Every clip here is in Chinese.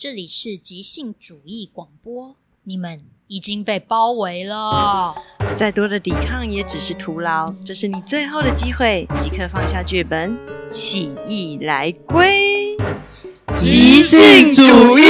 这里是即兴主义广播，你们已经被包围了，再多的抵抗也只是徒劳。这是你最后的机会，即刻放下剧本，起义来归，即兴主义。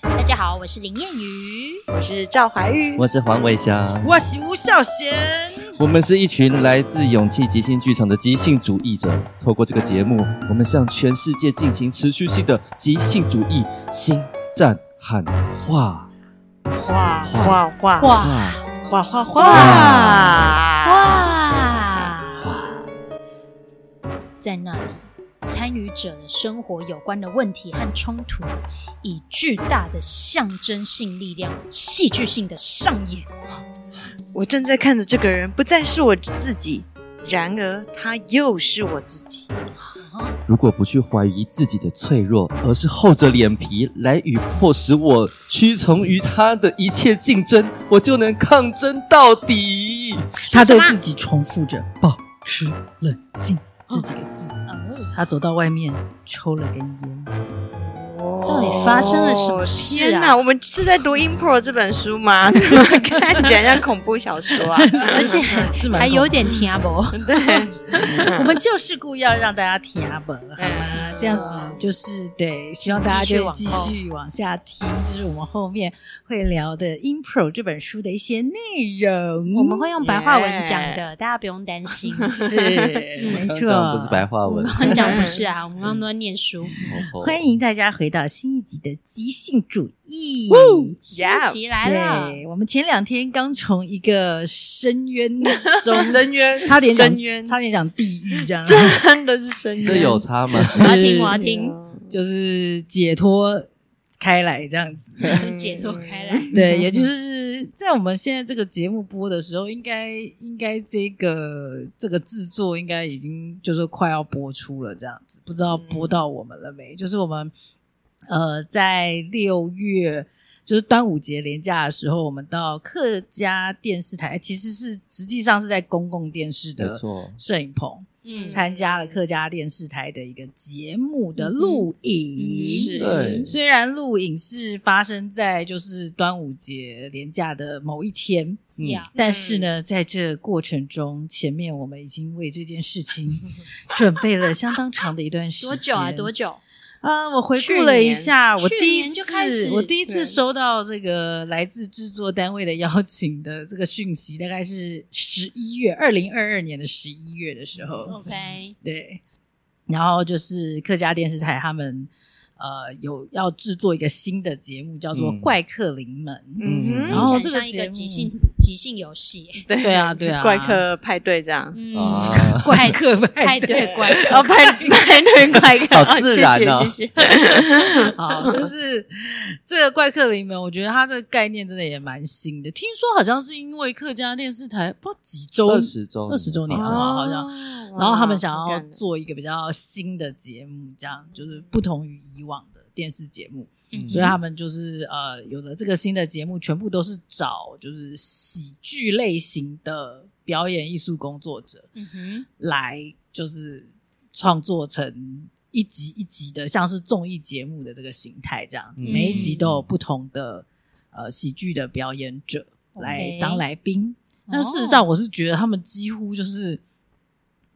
大家好，我是林燕瑜，我是赵怀玉，我是黄伟翔，我是吴孝贤。我们是一群来自勇气即兴剧场的即兴主义者。透过这个节目，我们向全世界进行持续性的即兴主义新战喊话。画画画画画画画画画画，在那里，参与者的生活有关的问题和冲突，以巨大的象征性力量，戏剧性的上演。我正在看着这个人，不再是我自己，然而他又是我自己。如果不去怀疑自己的脆弱，而是厚着脸皮来与迫使我屈从于他的一切竞争，我就能抗争到底。他对自己重复着“保持冷静”这几个字。他走到外面，抽了根烟。到底发生了什么事啊？天哪，我们是在读《Impro》这本书吗？怎 么看起来像恐怖小说啊？而且还有点听不。对，我们就是故意要让大家听不，好吗？这样子就是得，希望大家就继续往下听，就是我们后面会聊的《Impro》这本书的一些内容。我们会用白话文讲的，大家不用担心。是，没错，不是白话文。我们讲不是啊，我们刚刚都在念书。欢迎大家回到新一集的即兴主义，新一集来了。对，我们前两天刚从一个深渊中，深渊，差点深渊，差点讲地狱，这样真的是深渊。这有差吗？我要听，我要听，就是解脱开来这样子，解脱开来。对，也就是在我们现在这个节目播的时候，应该应该这个这个制作应该已经就是快要播出了，这样子，不知道播到我们了没？就是我们。呃，在六月就是端午节连假的时候，我们到客家电视台，其实是实际上是在公共电视的摄影棚，嗯，参加了客家电视台的一个节目的录影。是，虽然录影是发生在就是端午节连假的某一天，嗯，但是呢，在这过程中，前面我们已经为这件事情 准备了相当长的一段时间。多久啊？多久？啊，我回顾了一下，我第一次我第一次收到这个来自制作单位的邀请的这个讯息，大概是十一月，二零二二年的十一月的时候。OK，对，然后就是客家电视台他们。呃，有要制作一个新的节目，叫做《怪客临门》。嗯，然后这个节目即兴即兴游戏，对对啊，对啊，怪客派对这样。嗯，怪客派对怪客，哦，派派对怪客，好自然啊！谢谢。好，就是这个《怪客临门》，我觉得它这个概念真的也蛮新的。听说好像是因为客家电视台不知道几周二十周二十周年是吗？好像，然后他们想要做一个比较新的节目，这样就是不同于以往。的电视节目，嗯、所以他们就是呃，有了这个新的节目，全部都是找就是喜剧类型的表演艺术工作者，嗯哼，来就是创作成一集一集的，像是综艺节目的这个形态这样子，嗯、每一集都有不同的呃喜剧的表演者来当来宾。但事实上，我是觉得他们几乎就是。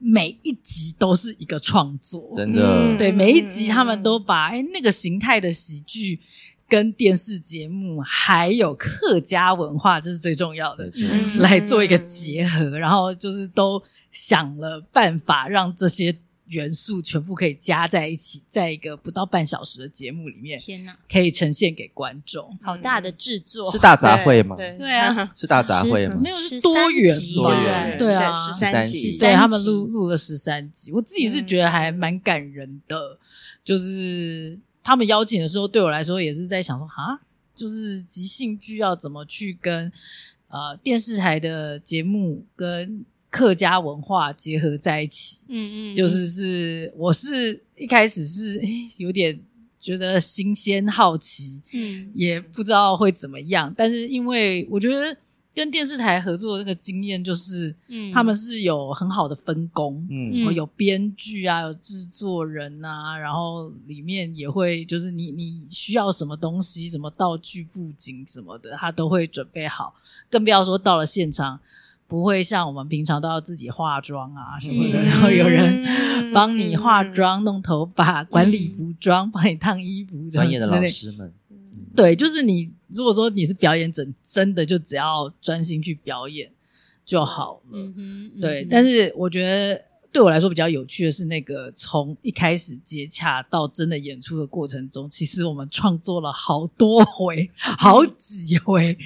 每一集都是一个创作，真的。对，每一集他们都把哎那个形态的喜剧跟电视节目还有客家文化，这是最重要的，来做一个结合，然后就是都想了办法让这些。元素全部可以加在一起，在一个不到半小时的节目里面，天哪，可以呈现给观众。好大的制作，是大杂烩吗？对啊，是大杂烩吗？没有，是多元，多元，对啊，十三集，对，他们录录了十三集，我自己是觉得还蛮感人的。就是他们邀请的时候，对我来说也是在想说，哈，就是即兴剧要怎么去跟呃电视台的节目跟。客家文化结合在一起，嗯嗯，就是是，我是一开始是有点觉得新鲜好奇，嗯，也不知道会怎么样，但是因为我觉得跟电视台合作的那个经验就是，嗯，他们是有很好的分工，嗯。嗯。有编剧啊，有制作人啊，然后里面也会就是你你需要什么东西，什么道具、布景什么的，他都会准备好。更不要说到了现场，不会像我们平常都要自己化妆啊什么的，嗯。然后有人帮你化妆、弄头发、管理服装、帮你烫衣服，专业的老之类师们，对，就是你如果说你是表演者，真的就只要专心去表演就好了。对，但是我觉得对我来说比较有趣的是，那个从一开始接洽到真的演出的过程中，其实我们创作了好多回，好几回。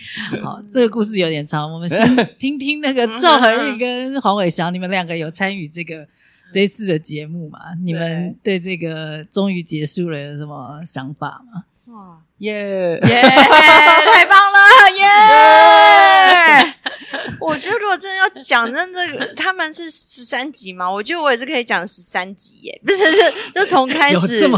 好，这个故事有点长，我们先 听听那个赵恒玉跟黄伟翔，你们两个有参与这个这次的节目吗？你们对这个终于结束了有什么想法吗？哇，耶！耶，太棒了，耶！我觉得如果真的要讲，真这个他们是十三集嘛？我觉得我也是可以讲十三集耶，不是是就从开始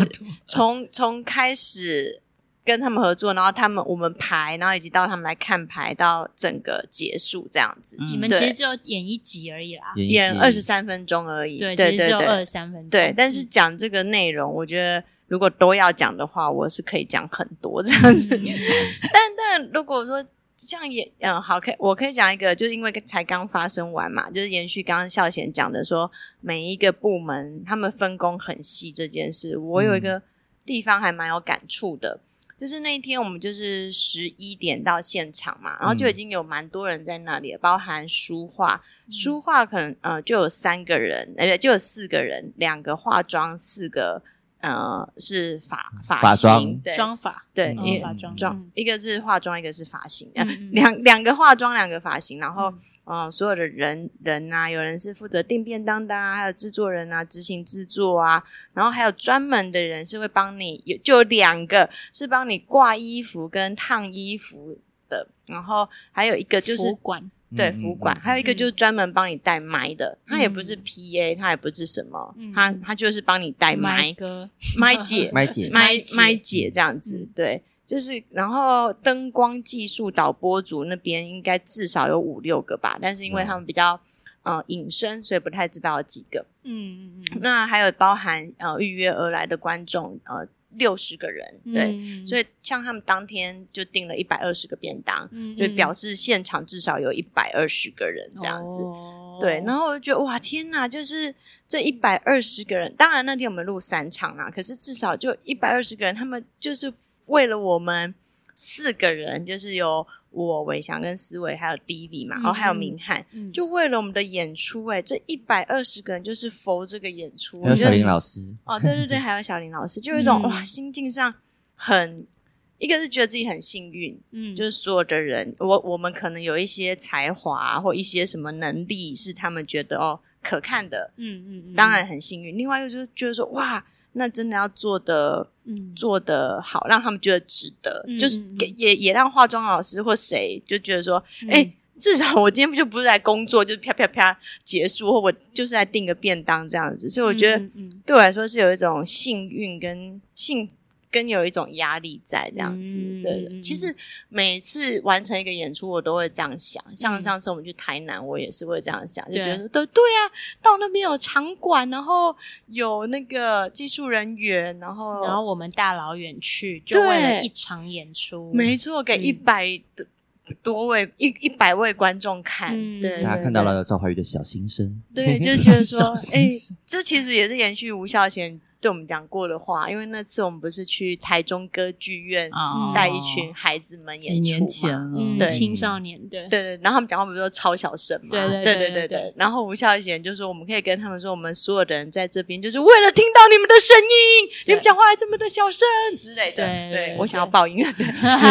从从开始跟他们合作，然后他们我们排，然后以及到他们来看排，到整个结束这样子。嗯你们其实只有演一集而已啦，演二十三分钟而已，对，对其实只有二十三分钟。对，但是讲这个内容，我觉得如果都要讲的话，我是可以讲很多这样子。但但如果说像也嗯好，可以我可以讲一个，就是因为才刚发生完嘛，就是延续刚刚孝贤讲的说，每一个部门他们分工很细这件事，我有一个地方还蛮有感触的。就是那一天，我们就是十一点到现场嘛，然后就已经有蛮多人在那里了，包含书画，书画可能呃就有三个人，而且就有四个人，两个化妆，四个呃是发发型，对妆发，对，嗯一发妆一个是化妆，一个是发型，两两个化妆，两个发型，然后呃，所有的人人啊，有人是负责订便当的啊，还有制作人啊，执行制作啊，然后还有专门的人是会帮你，有就有两个是帮你挂衣服跟烫衣服的，然后还有一个就是服管，对，嗯服管，嗯还有一个就是专门帮你带麦的，他也不是嗯。PA，他也不是什么，嗯他他就是帮你带麦，哥，麦姐，麦姐麦姐麦姐这样子，嗯对，就是然后灯光技术导播组那边应该至少有五六个吧，但是因为他们比较呃隐身，所以不太知道有几个。嗯嗯嗯，那还有包含呃预约而来的观众呃六十个人，对，嗯所以像他们当天就订了一百二十个便当，嗯就表示现场至少有一百二十个人这样子。哦对，然后我就觉得哇，天哪！就是这一百二十个人，当然那天我们录三场啦，可是至少就一百二十个人，他们就是为了我们四个人，就是有我伟翔跟思维，还有 Divi 嘛，然后还有明翰，嗯就为了我们的演出、欸，哎，这一百二十个人就是佛这个演出，还有小林老师师，哦，对对对，还有小林老师，就有一种、嗯。哇，心境上很，一个是觉得自己很幸运，嗯。就是所有的人，我我们可能有一些才华或一些什么能力是他们觉得哦可看的，嗯嗯嗯，当然很幸运。另外一个就是觉得说哇，那真的要做的嗯做的好，让他们觉得值得，嗯就是给也也让化妆老师或谁就觉得说，嗯哎、至少我今天就不是来工作，就是啪啪啪结束，或我就是来订个便当这样子。所以我觉得对我来说是有一种幸运跟幸。跟有一种压力在这样子，嗯对。嗯其实每次完成一个演出，我都会这样想。像嗯上次我们去台南，我也是会这样想，就觉得说对对啊，到那边有场馆，然后有那个技术人员，然后然后我们大老远去，就为了一场演出，没错，给嗯一百多位一一百位观众看，嗯对，对大家看到，了赵怀玉的小心声，对，对就 觉得说，哎这其实也是延续吴孝贤对我们讲过的话因为那次我们不是去台中歌剧院带一群孩子们演出嘛对。青少年对。对对然后他们讲话不是说超小声嘛对对对对对然后吴孝贤就说我们可以跟他们说我们所有的人在这边就是为了听到你们的声音你们讲话还这么的小声之类的对我想要报音乐 对。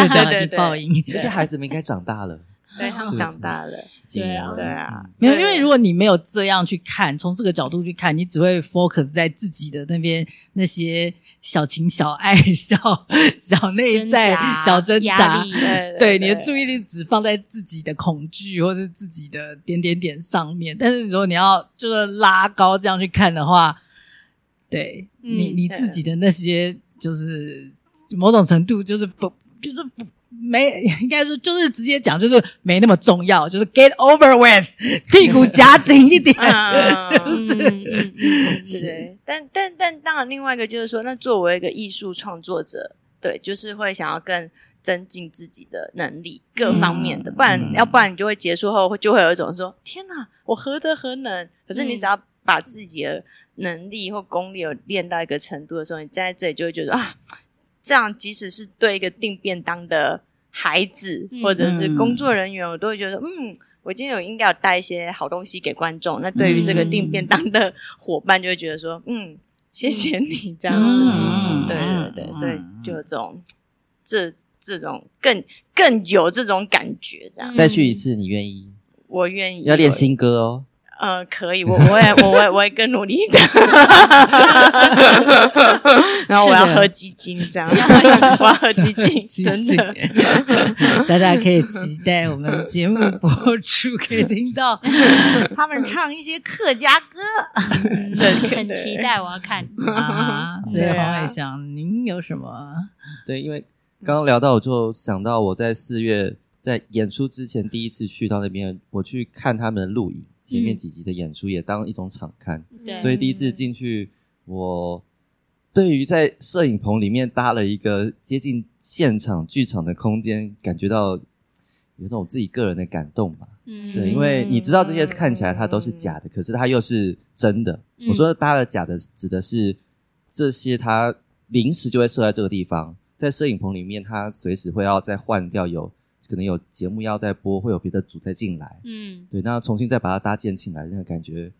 对对报音这些孩子们应该长大了。对他们长大了，对啊，对啊。嗯没有，因为如果你没有这样去看，从这个角度去看，你只会 focus 在自己的那边那些小情小爱、小 小内在、小挣扎。对对，你的注意力只放在自己的恐惧或是自己的点点点上面。但是如果你要就是拉高这样去看的话，对、嗯你你自己的那些就是某种程度就是不就是不没，应该是就是直接讲，就是没那么重要，就是 get over with，屁股夹紧一点，是，是。但但但当然，另外一个就是说，那作为一个艺术创作者，对，就是会想要更增进自己的能力，各方面的，不然要不然你就会结束后就会有一种说，天哪，我何德何能？可是你只要把自己的能力或功力有练到一个程度的时候，你站在这里就会觉得啊。这样，即使是对一个订便当的孩子或者是工作人员，嗯、我都会觉得，嗯，我今天有应该要带一些好东西给观众。那对于这个订便当的伙伴，就会觉得说，嗯，谢谢你这样子。嗯，对对对，所以就有这种这这种更更有这种感觉，这样。再去一次，你愿意？我愿意。要练新歌哦。呃，可以，我我也 我我我也更努力的，然后我要喝鸡精，这样，我要喝鸡精，真的，大家可以期待我们节目播出，可以听到他们唱一些客家歌，对，很期待，我要看。啊。所以黄煒翔，您有什么？对，因为刚刚聊到，我就想到我在四月在演出之前第一次去到那边，我去看他们的录影。前面几集的演出也当一种场看，嗯、所以第一次进去，我对于在摄影棚里面搭了一个接近现场剧场的空间，感觉到有这种自己个人的感动吧。嗯，对，因为你知道这些看起来它都是假的，嗯、可是它又是真的。嗯、我说搭了假的，指的是这些它临时就会设在这个地方，在摄影棚里面，它随时会要再换掉有。可能有节目要再播，会有别的组再进来，嗯，对，那重新再把它搭建起来，那个感觉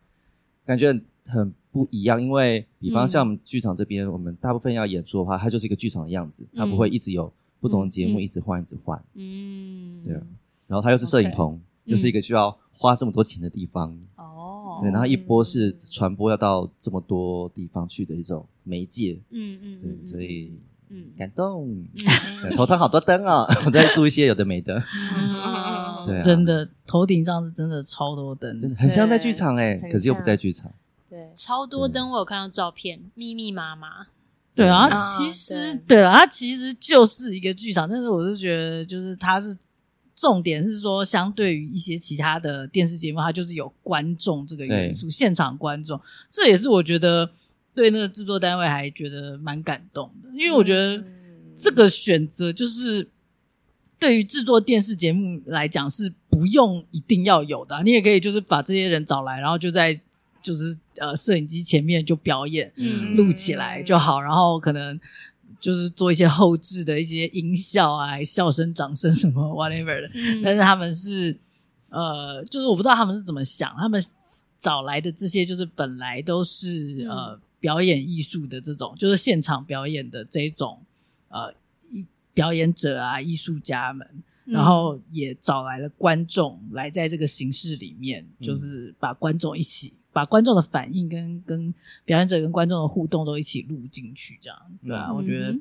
感觉很不一样。因为比方像我们剧场这边，嗯、我们大部分要演出的话，它就是一个剧场的样子，它不会一直有不同的节目一直换、嗯、一直换，嗯，对。然后它又是摄影棚，Okay 又是一个需要花这么多钱的地方，哦、嗯，对。然后一播是传播要到这么多地方去的一种媒介，嗯嗯，对，所以。嗯，感动，嗯、头上好多灯哦，我在做一些有的没的，嗯、对、啊，真的，头顶上是真的超多灯，真的很像在剧场哎，可是又不在剧场，对，超多灯，我有看到照片，密密麻麻，对啊，其实对。啊，它其实就是一个剧场，但是我是觉得，就是它是重点是说，相对于一些其他的电视节目，它就是有观众这个元素，对。现场观众，这也是我觉得。对那个制作单位还觉得蛮感动的，因为我觉得这个选择就是对于制作电视节目来讲是不用一定要有的啊，你也可以就是把这些人找来，然后就在就是呃摄影机前面就表演，嗯，录起来就好，然后可能就是做一些后置的一些音效啊、笑声、掌声什么 whatever 的，但是他们是呃，就是我不知道他们是怎么想，他们找来的这些就是本来都是呃。表演艺术的这种，就是现场表演的这种，呃，表演者啊，艺术家们，嗯、然后也找来了观众来在这个形式里面，嗯、就是把观众一起，把观众的反应跟跟表演者跟观众的互动都一起录进去，这样，对啊，嗯、我觉得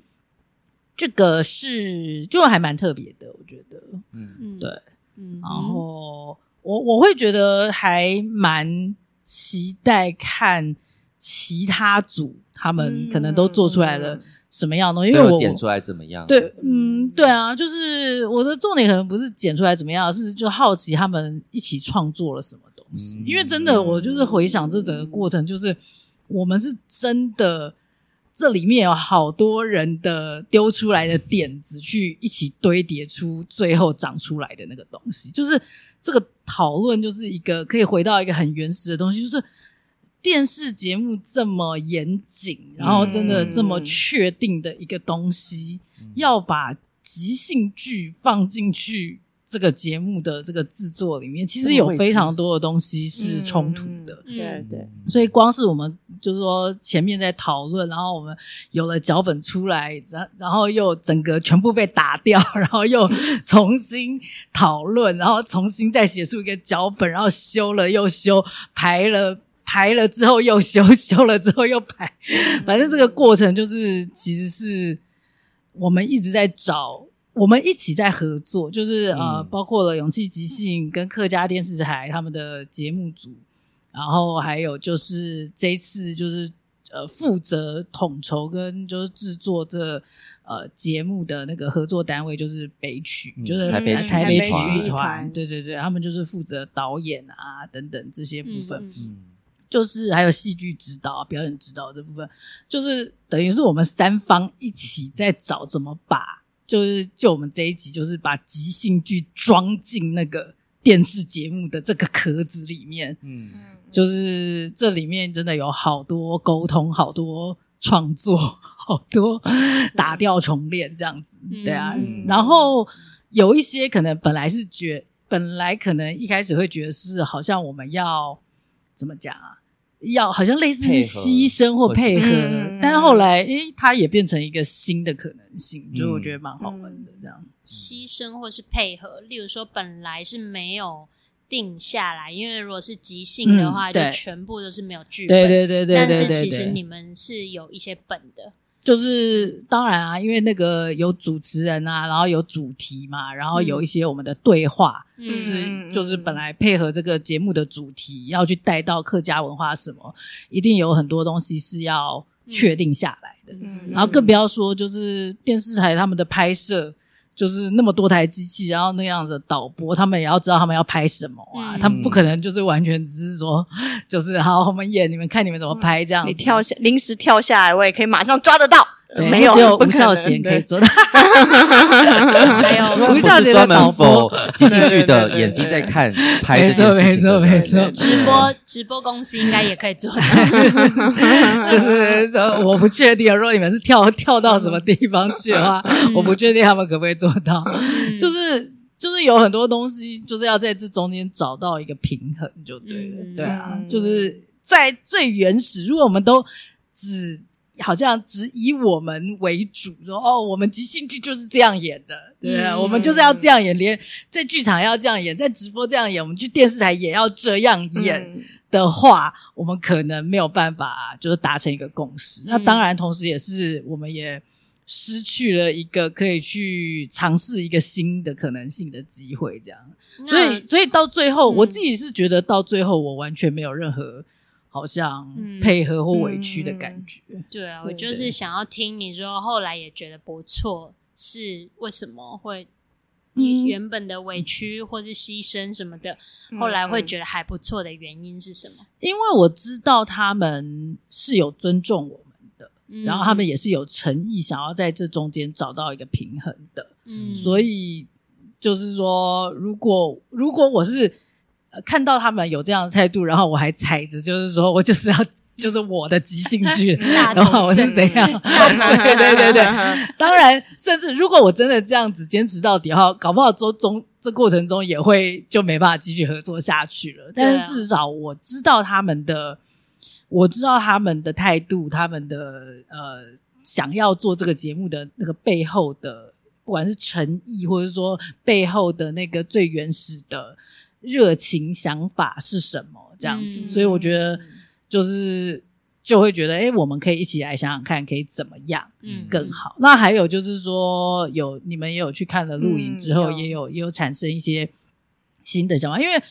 这个是就还蛮特别的，我觉得，嗯，对，嗯，然后我我会觉得还蛮期待看。其他组他们可能都做出来了什么样的东西？因为我剪出来怎么样？对，嗯，对啊，就是我的重点可能不是剪出来怎么样，是就好奇他们一起创作了什么东西。因为真的，我就是回想这整个过程，就是我们是真的这里面有好多人的丢出来的点子，去一起堆叠出最后长出来的那个东西。就是这个讨论，就是一个可以回到一个很原始的东西，就是。电视节目这么严谨，然后真的这么确定的一个东西，嗯、要把即兴剧放进去这个节目的这个制作里面，其实有非常多的东西是冲突的。嗯、对对，所以光是我们就是说前面在讨论，然后我们有了脚本出来，然然后又整个全部被打掉，然后又重新讨论，然后重新再写出一个脚本，然后修了又修，排了。排了之后又修，修了之后又排，反正这个过程就是，其实是我们一直在找，我们一起在合作，就是呃，包括了勇气即兴跟客家电视台他们的节目组，然后还有就是这一次就是呃负责统筹跟就是制作这呃节目的那个合作单位就是北曲，嗯、就是台北台北曲艺团，对对对，他们就是负责导演啊等等这些部分，嗯，就是还有戏剧指导、表演指导这部分，就是等于是我们三方一起在找怎么把，就是就我们这一集就是把即兴剧装进那个。电视节目的这个壳子里面，嗯，就是这里面真的有好多沟通，好多创作，好多打掉重练这样子，对啊。嗯、然后有一些可能本来是觉，本来可能一开始会觉得是好像我们要怎么讲啊？要好像类似是牺牲或配合，配合但是后来诶，它也变成一个新的可能性，就、嗯、我觉得蛮好玩的这样。牺牲或是配合，例如说本来是没有定下来，因为如果是即兴的话，嗯、就全部都是没有剧本。对对对对，对，对，对，对，但是其实你们是有一些本的。就是当然啊，因为那个有主持人啊，然后有主题嘛，然后有一些我们的对话，嗯、是就是本来配合这个节目的主题要去带到客家文化什么，一定有很多东西是要确定下来的。嗯、然后更不要说就是电视台他们的拍摄。就是那么多台机器，然后那样子导播，他们也要知道他们要拍什么啊，嗯、他们不可能就是完全只是说，就是好我们演，你们看你们怎么拍这样。你跳下临时跳下来，我也可以马上抓得到。对没有，只有吴孝贤可以做到。还有 吴孝贤专门 for 即兴剧的眼睛在看拍这件事情。没错没错没错。直播直播公司应该也可以做到。就是说，我不确定，如果你们是跳跳到什么地方去的话，我不确定他们可不可以做到。就是就是有很多东西，就是要在这中间找到一个平衡，就对了。对啊，就是在最原始，如果我们都只。好像只以我们为主，说哦，我们即兴剧就是这样演的，对不对？嗯、我们就是要这样演，连在剧场要这样演，在直播这样演，我们去电视台也要这样演的话，嗯、我们可能没有办法就是达成一个共识。嗯、那当然，同时也是我们也失去了一个可以去尝试一个新的可能性的机会，这样。所以，所以到最后，嗯、我自己是觉得到最后，我完全没有任何。好像配合或委屈的感觉。嗯嗯、对啊，我就是想要听你说，后来也觉得不错，是为什么会？你原本的委屈或是牺牲什么的，嗯、后来会觉得还不错的原因是什么？因为我知道他们是有尊重我们的，嗯、然后他们也是有诚意想要在这中间找到一个平衡的。嗯，所以就是说，如果如果我是。看到他们有这样的态度，然后我还踩着，就是说我就是要，就是我的即兴剧，然后我是怎样？对对对对，当然，甚至如果我真的这样子坚持到底，哈，搞不好中中这过程中也会就没办法继续合作下去了。但是至少我知道他们的，我知道他们的态度，他们的呃想要做这个节目的那个背后的，不管是诚意，或者说背后的那个最原始的。热情想法是什么？这样子，嗯、所以我觉得就是就会觉得，哎，我们可以一起来想想看，可以怎么样，嗯，更好。嗯、那还有就是说，有你们也有去看了录影之后，嗯、也有也有产生一些新的想法，因为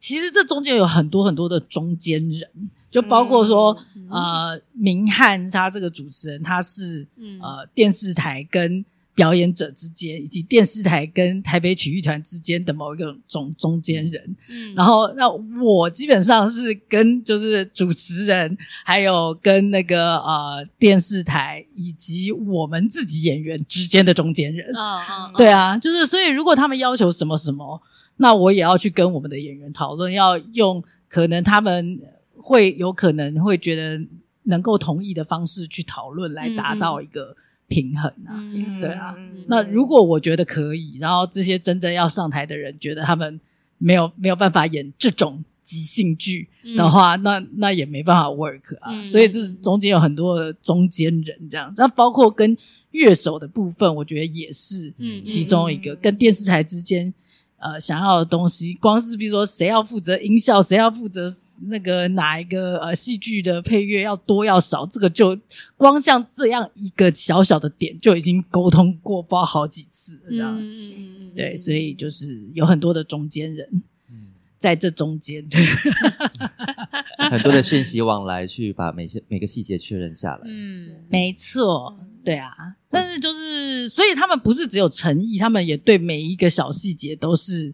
其实这中间有很多很多的中间人，就包括说，嗯、呃，明翰他这个主持人，他是、嗯、呃电视台跟。表演者之间，以及电视台跟台北曲艺团之间的某一个中中间人，嗯，然后那我基本上是跟就是主持人，还有跟那个呃电视台以及我们自己演员之间的中间人，啊啊，对啊，就是所以如果他们要求什么什么，那我也要去跟我们的演员讨论，要用可能他们会有可能会觉得能够同意的方式去讨论，来达到一个。嗯平衡啊，嗯、对啊。嗯、那如果我觉得可以，然后这些真正要上台的人觉得他们没有没有办法演这种即兴剧的话，嗯、那那也没办法 work 啊。嗯、所以这中间有很多的中间人这样，那包括跟乐手的部分，我觉得也是其中一个。嗯嗯、跟电视台之间呃想要的东西，光是比如说谁要负责音效，谁要负责。那个哪一个呃戏剧的配乐要多要少，这个就光像这样一个小小的点就已经沟通过，包好几次了这样。嗯嗯嗯，对，所以就是有很多的中间人，嗯，在这中间，对。很多的讯息往来，去把每些每个细节确认下来。嗯，没错，对啊。但是就是，所以他们不是只有诚意，他们也对每一个小细节都是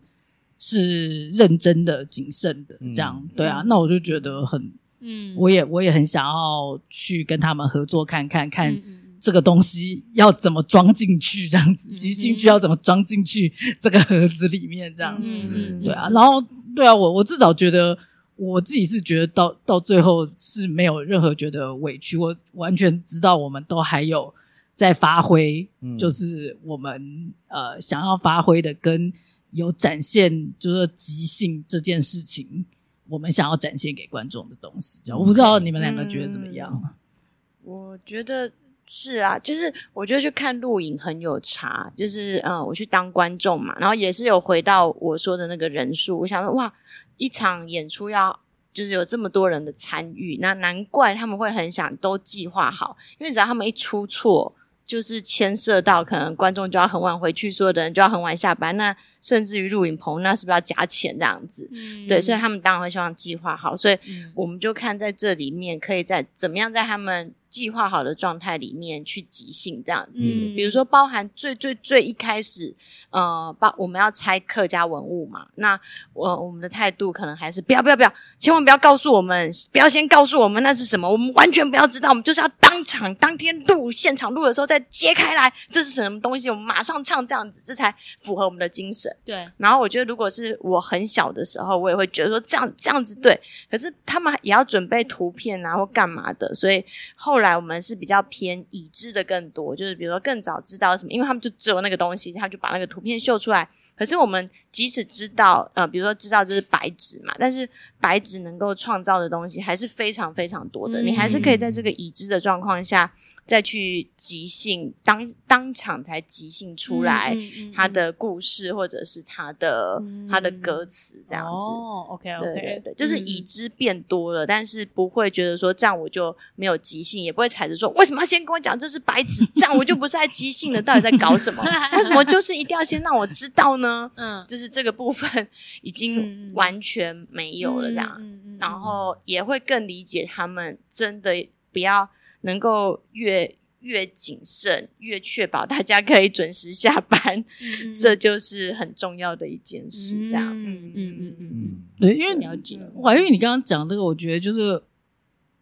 是认真的、谨慎的这样。对啊，那我就觉得很，嗯，我也我也很想要去跟他们合作，看看看这个东西要怎么装进去，这样子，即兴剧要怎么装进去这个盒子里面，这样子。嗯，对啊。然后，对啊，我我至少觉得。我自己是觉得到到最后是没有任何觉得委屈，我完全知道我们都还有在发挥，嗯、就是我们呃想要发挥的跟有展现，就是即兴这件事情，我们想要展现给观众的东西。我不知道你们两个觉得怎么样？嗯、我觉得是啊，就是我觉得去看录影很有差，就是嗯，我去当观众嘛，然后也是有回到我说的那个人数，我想说哇。一场演出要就是有这么多人的参与，那难怪他们会很想都计划好，因为只要他们一出错，就是牵涉到可能观众就要很晚回去，所有的人就要很晚下班，那甚至于录影棚那是不是要加钱这样子？嗯，对，所以他们当然会希望计划好，所以我们就看在这里面可以在怎么样在他们。计划好的状态里面去即兴这样子，嗯、比如说包含最最最一开始，呃，包我们要拆客家文物嘛，那我我们的态度可能还是不要不要不要，千万不要告诉我们，不要先告诉我们那是什么，我们完全不要知道，我们就是要当场当天录现场录的时候再揭开来，这是什么东西，我们马上唱这样子，这才符合我们的精神。对。然后我觉得，如果是我很小的时候，我也会觉得说这样这样子对，可是他们也要准备图片啊或干嘛的，所以后。后来我们是比较偏已知的更多，就是比如说更早知道什么，因为他们就只有那个东西，他就把那个图片秀出来。可是我们即使知道，呃，比如说知道这是白纸嘛，但是白纸能够创造的东西还是非常非常多的，嗯、你还是可以在这个已知的状况下。再去即兴，当当场才即兴出来他的故事，或者是他的他的歌词这样子。哦，OK OK，对对，就是已知变多了，但是不会觉得说这样我就没有即兴，也不会踩着说为什么要先跟我讲这是白纸，这样我就不是在即兴了，到底在搞什么？为什么就是一定要先让我知道呢？嗯，就是这个部分 已经完全没有了这样，然后也会更理解他们真的不要。能够越越谨慎，越确保大家可以准时下班，嗯、这就是很重要的一件事。这样，嗯嗯嗯嗯嗯，对，因为了解怀孕，你刚刚讲这个，我觉得就是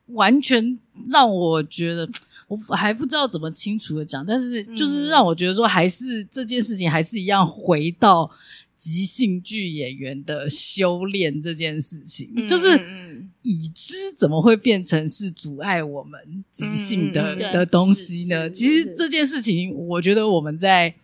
完全让我觉得，我还不知道怎么清楚的讲，但是就是让我觉得说，还是这件事情还是一样回到。即兴剧演员的修炼这件事情，嗯、就是已知怎么会变成是阻碍我们即兴的、嗯、的东西呢？其实这件事情，我觉得我们在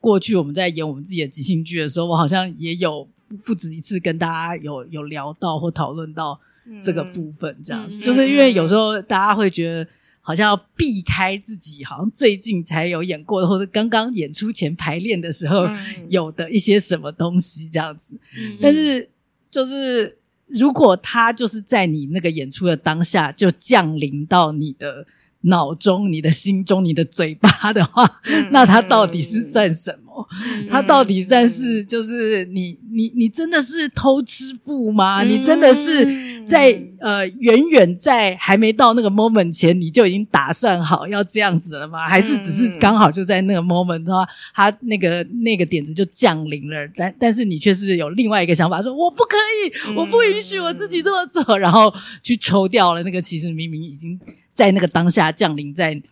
过去我们在演我们自己的即兴剧的时候，我好像也有不止一次跟大家有有聊到或讨论到这个部分，这样子，嗯、就是因为有时候大家会觉得。好像要避开自己，好像最近才有演过的，或者刚刚演出前排练的时候有的一些什么东西这样子。嗯、但是，就是如果他就是在你那个演出的当下就降临到你的脑中、你的心中、你的嘴巴的话，嗯、那他到底是算什么？嗯、他到底算是就是你你你真的是偷吃布吗？嗯、你真的是？在呃，远远在还没到那个 moment 前，你就已经打算好要这样子了吗？还是只是刚好就在那个 moment 的话，他那个那个点子就降临了，但但是你却是有另外一个想法，说我不可以，我不允许我自己这么做，然后去抽掉了那个其实明明已经在那个当下降临在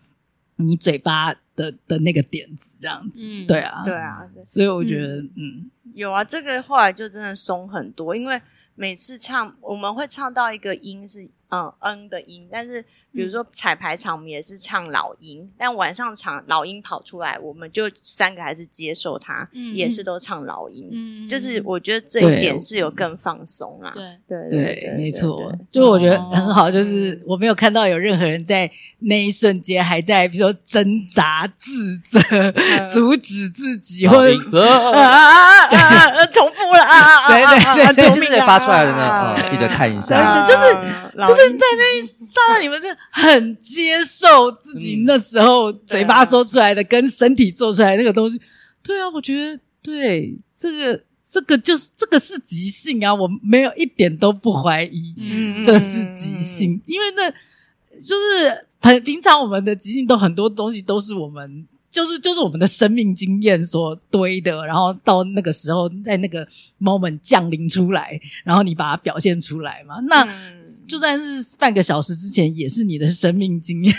你嘴巴的的那个点子，这样子，嗯，对啊，对啊，所以我觉得，嗯，嗯。有啊，这个后来就真的松很多，因为。每次唱，我们会唱到一个音是嗯嗯的音，但是比如说彩排场，我们也是唱老音，嗯、但晚上场老鹰跑出来，我们就三个还是接受它，嗯、也是都唱老鹰，嗯、就是我觉得这一点是有更放松啦，对。对对，没错，就我觉得很好，就是我没有看到有任何人在那一瞬间还在比如说挣扎、自责、嗯、阻止自己，或者 重复了啊，对对对，就是得发出来的呢，记得看一下，就是。就是在那一刹那，你们是很接受自己那时候嘴巴说出来的跟身体做出来的那个东西。对啊，我觉得对这个这个就是这个是即兴啊，我没有一点都不怀疑，嗯，这是即兴，嗯、因为那就是很平常，我们的即兴都很多东西都是我们。就是就是我们的生命经验所堆的，然后到那个时候，在那个 moment 降临出来，然后你把它表现出来嘛。那就算是半个小时之前，也是你的生命经验，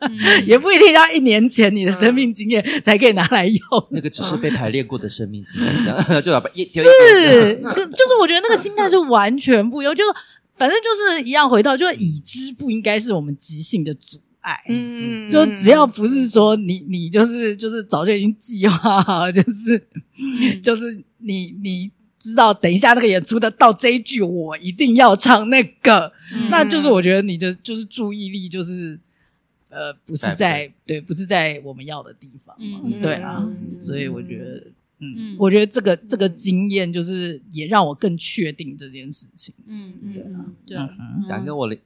嗯、也不一定要一年前你的生命经验才可以拿来用。那个只是被排练过的生命经验，这样 就要把一是，就是我觉得那个心态是完全不一样，就是反正就是一样，回到就是已知不应该是我们即兴的阻碍，嗯，就只要不是说你，你就是就是早就已经计划好，就是、嗯、就是你你知道，等一下那个演出的到这一句，我一定要唱那个，嗯、那就是我觉得你的就是注意力就是呃不是在对，不是在我们要的地方嘛，嗯、对啊，嗯、所以我觉得嗯，嗯。我觉得这个这个经验就是也让我更确定这件事情，嗯嗯，对啊，对啊，讲跟我的。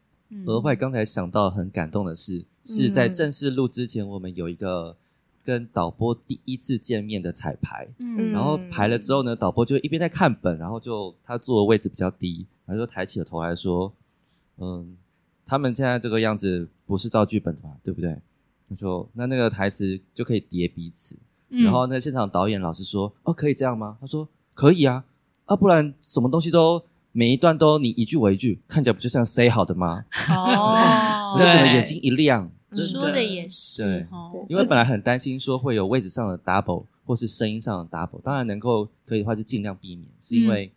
额外刚才想到很感动的是，嗯、是在正式录之前，我们有一个跟导播第一次见面的彩排，嗯，然后排了之后呢，导播就一边在看本，然后就他坐的位置比较低，然后就抬起了头来说：“嗯，他们现在这个样子不是照剧本的嘛，对不对？”他说：“那那个台词就可以叠彼此。嗯”然后那现场导演老师说：“哦，可以这样吗？”他说：“可以啊，啊，不然什么东西都。”每一段都你一句我一句，看起来不就像 say 好的吗？哦，对，我就整个眼睛一亮，说的也是，对，因为本来很担心说会有位置上的 double 或是声音上的 double，当然能够可以的话就尽量避免，是因为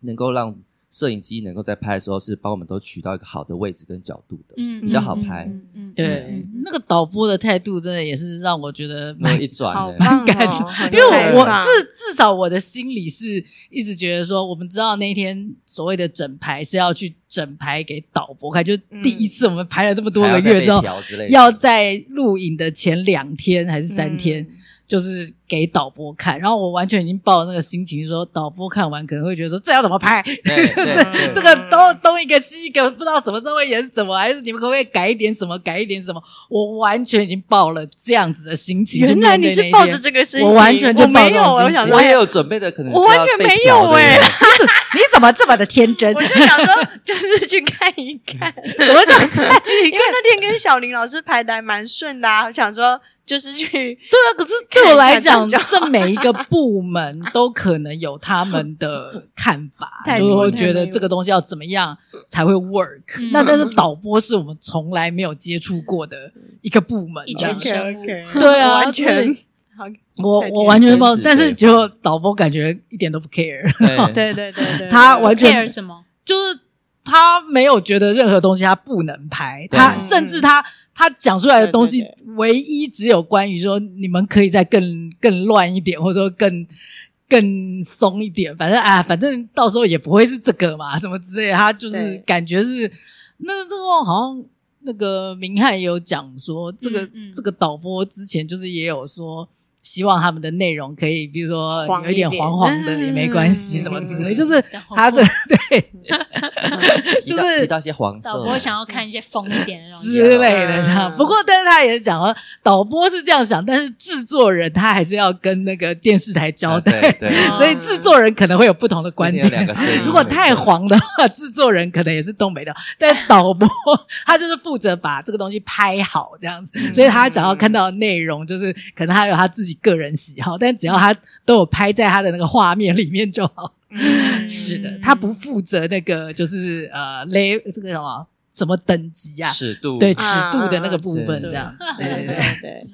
能够让。摄影机能够在拍的时候是帮我们都取到一个好的位置跟角度的，嗯，比较好拍。嗯，嗯对，那个导播的态度真的也是让我觉得蛮一转的，蛮感动。因为我至至少我的心里是一直觉得说，我们知道那天所谓的整排是要去整排给导播看，就第一次我们排了这么多个月之后，要在录影的前两天还是三天。就是给导播看，然后我完全已经抱着那个心情说，导播看完可能会觉得说，这要怎么拍？就是这个东东一个西一个，不知道什么时候会演什么，还是你们可不可以改一点什么，改一点什么？我完全已经抱了这样子的心情。原来你是抱着这个心情，我完全就没有我想说，我也有准备的，可能我完全没有哎，你怎么这么的天真？我就想说，就是去看一看，怎么讲？因为那天跟小林老师排的还蛮顺的啊，我想说。就是去 对啊，可是对我来讲，这每一个部门都可能有他们的看法，就会觉得这个东西要怎么样才会 work。那但是导播是我们从来没有接触过的一个部门，这样 对啊，完全我我完全不知道，但是就导播感觉一点都不 care。对对对对，他完全 care 什么？就是他没有觉得任何东西他不能拍，他甚至他。他讲出来的东西，唯一只有关于说你们可以再更更乱一点，或者说更更松一点。反正啊，反正到时候也不会是这个嘛，什么之类的。他就是感觉是对那这个好像那个明翰也有讲说，这个、嗯嗯、这个导播之前就是也有说。希望他们的内容可以，比如说有一点黄黄的也没关系，什么之类，就是他这 对，就是提到一些黄色，导播想要看一些疯一点的之类的，这样。不过，但是他也是讲说，导播是这样想，但是制作人他还是要跟那个电视台交代，对，所以制作人可能会有不同的观点。如果太黄的话，制作人可能也是东北的，但导播他就是负责把这个东西拍好这样子，所以他想要看到的内容就是可能他有他自己。个人喜好，但只要他都有拍在他的那个画面里面就好。嗯，是的，他不负责那个就是呃勒这个什么？什么等级啊，尺度。对尺度的那个部分这样。对对对，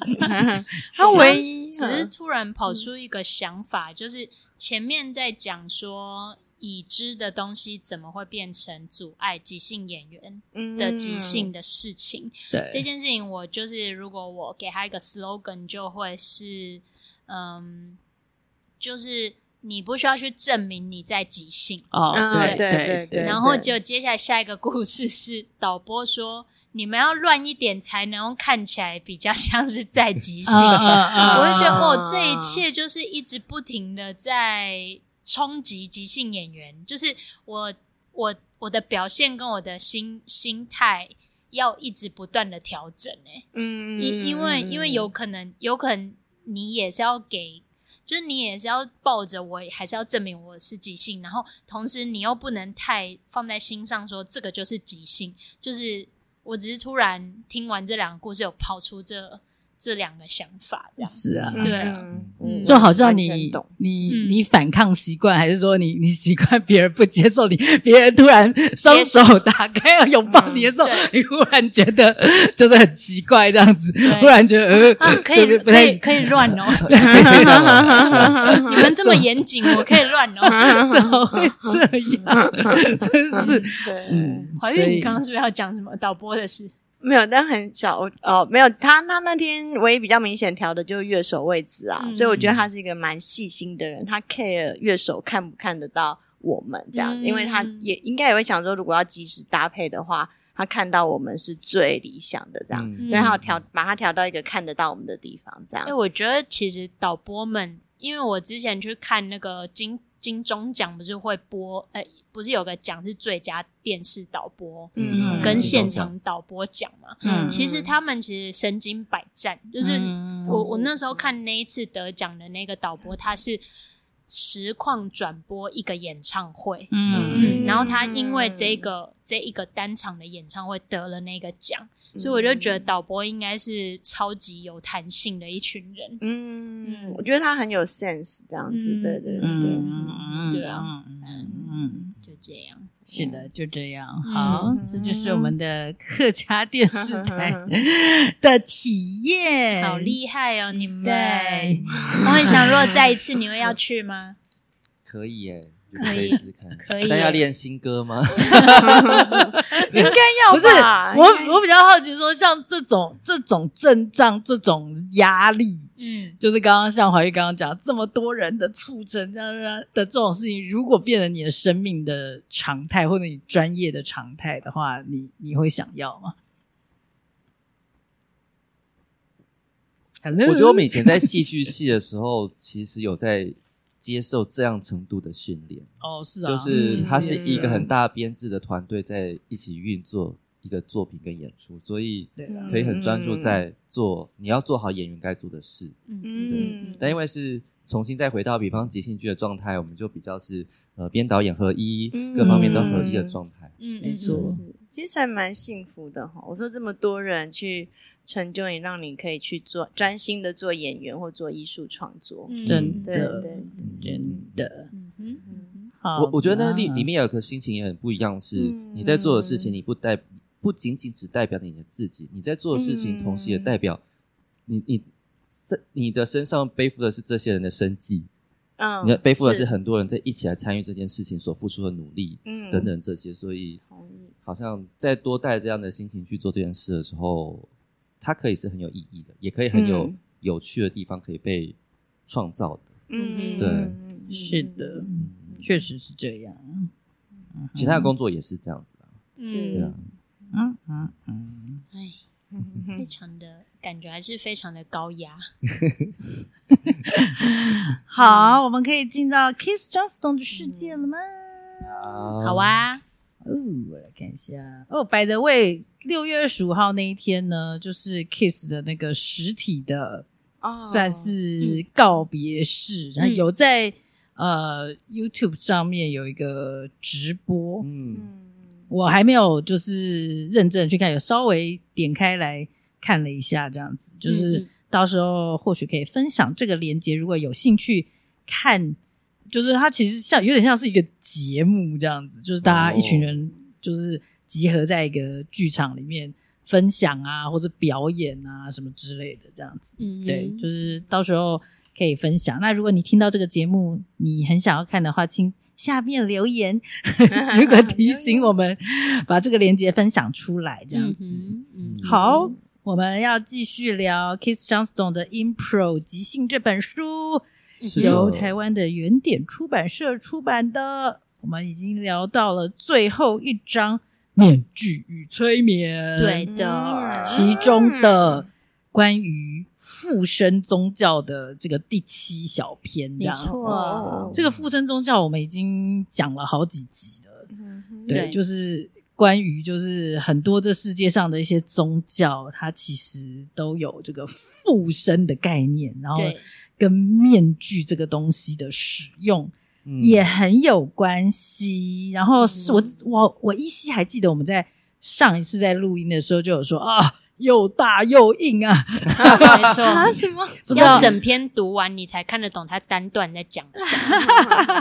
他唯一只是突然跑出一个想法，就是前面在讲说已知的东西怎么会变成阻碍即兴演员的即兴的事情。对这件事情，我就是如果我给他一个 slogan，就会是。嗯，就是你不需要去证明你在即兴哦，对对对对。然后就接下来下一个故事是导播说，你们要乱一点才能看起来比较像是在即兴。我就觉得哦，这一切就是一直不停的在冲击即兴演员，就是我我我的表现跟我的心心态要一直不断的调整。哎，嗯，因因为因为有可能有可能。你也是要给就是你也是要抱着我，还是要证明我是即兴，然后同时你又不能太放在心上，说这个就是即兴。就是我只是突然听完这两个故事，有抛出这。这两个想法，这样。是啊，对啊，嗯，就好像你你你反抗习惯，还是说你 你习惯别人不接受你，别人突然双手打开要拥抱你的时候，你忽然觉得 就是很奇怪这样子，忽然觉得呃，可以可以可以乱哦，你们这么严谨，我可以乱哦，怎么会这样？真是，嗯，怀孕，你刚刚是不是要讲什么导播的事？没有，但很小哦，没有。他他那天唯一比较明显调的就是乐手位置啊，嗯、所以我觉得他是一个蛮细心的人，他 care 乐手看不看得到我们这样，嗯、因为他也应该也会想说，如果要及时搭配的话，他看到我们是最理想的这样，嗯、所以他要调把它调到一个看得到我们的地方这样。因为我觉得其实导播们，因为我之前去看那个金。金钟奖不是会播，呃，不是有个奖是最佳电视导播，嗯，跟现场导播奖嘛，嗯，其实他们其实身经百战，就是我我那时候看那一次得奖的那个导播，他是实况转播一个演唱会，嗯，然后他因为这个这一个单场的演唱会得了那个奖。所以我就觉得导播应该是超级有弹性的一群人。嗯，我觉得他很有 sense，这样子，对对对，对啊，嗯嗯，就这样，是的，就这样。好，这就是我们的客家电视台的体验，好厉害哦，你们！我很想，如果再一次，你会要去吗？可以耶。可以试试看，可以，但要练新歌吗？应该要吧。不是我，我比较好奇，说像这种这种阵仗、这种压力，嗯，就是刚刚像怀玉刚刚讲这么多人的促成这样的这种事情，如果变成你的生命的常态，或者你专业的常态的话，你你会想要吗？Hello? 我觉得我们以前在戏剧系的时候，其实有在。接受这样程度的训练。哦，是啊，就是它是一个很大编制的团队在一起运作一个作品跟演出，所以可以很专注在做，你要做好演员该做的事，嗯，对。但因为是重新再回到比方即兴剧的状态，我们就比较是呃编导演合一，各方面都合一的状态，嗯，没错，其实还蛮幸福的哈。我说这么多人去。成就你，让你可以去做专心的做演员或做艺术创作，真的，真的。嗯我我觉得那里里面有个心情也很不一样，是你在做的事情，你不代不仅仅只代表你的自己，你在做的事情，同时也代表你你这你的身上背负的是这些人的生计，嗯，你背负的是很多人在一起来参与这件事情所付出的努力，嗯，等等这些，所以好像再多带这样的心情去做这件事的时候。它可以是很有意义的，也可以很有有趣的地方可以被创造的。嗯，对，是的，确实是这样。其他的工作也是这样子的，是的。嗯嗯嗯，哎，非常的感觉还是非常的高压。好，我们可以进到 Kiss Johnstone 的世界了吗？好啊。哦，我来看一下。哦，by the way，六月二十五号那一天呢，就是 Kiss 的那个实体的，哦，算是告别式，然后有在呃 YouTube 上面有一个直播。嗯，我还没有就是认真去看，有稍微点开来看了一下，这样子，就是到时候或许可以分享这个链接，如果有兴趣看。就是它其实像有点像是一个节目这样子，就是大家一群人就是集合在一个剧场里面分享啊，或者表演啊什么之类的这样子。嗯，对，就是到时候可以分享。那如果你听到这个节目，你很想要看的话，请下面留言，如 果提醒我们把这个链接分享出来，这样子。嗯，嗯好，我们要继续聊 Kiss Johnstone 的《Impro 即兴》这本书。由台湾的原点出版社出版的，我们已经聊到了最后一章《面具与催眠》。对的，其中的关于附身宗教的这个第七小篇，这样子。没错，这个附身宗教我们已经讲了好几集了。对，就是关于就是很多这世界上的一些宗教，它其实都有这个附身的概念，然后。跟面具这个东西的使用也很有关系。然后是我我我依稀还记得我们在上一次在录音的时候就有说啊。又大又硬啊！没错，啊，什么？要整篇读完你才看得懂他单段在讲什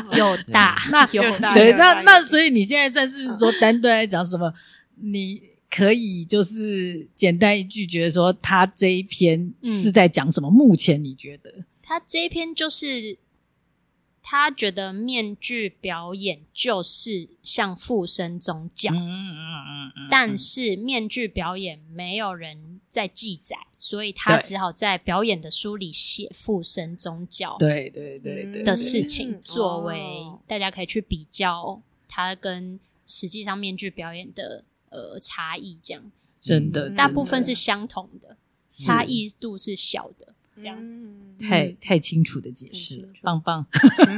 么。又大，那又大，对，那那所以你现在算是说单段在讲什么？你可以就是简单一句，觉得说他这一篇是在讲什么？目前你觉得他这一篇就是。他觉得面具表演就是像附身宗教，嗯嗯嗯嗯，但是面具表演没有人在记载，所以他只好在表演的书里写附身宗教，对对对对。的事情，作为大家可以去比较他跟实际上面具表演的呃差异，这样。真的大部分是相同的，差异度是小的。这样，太太清楚的解释了，棒棒。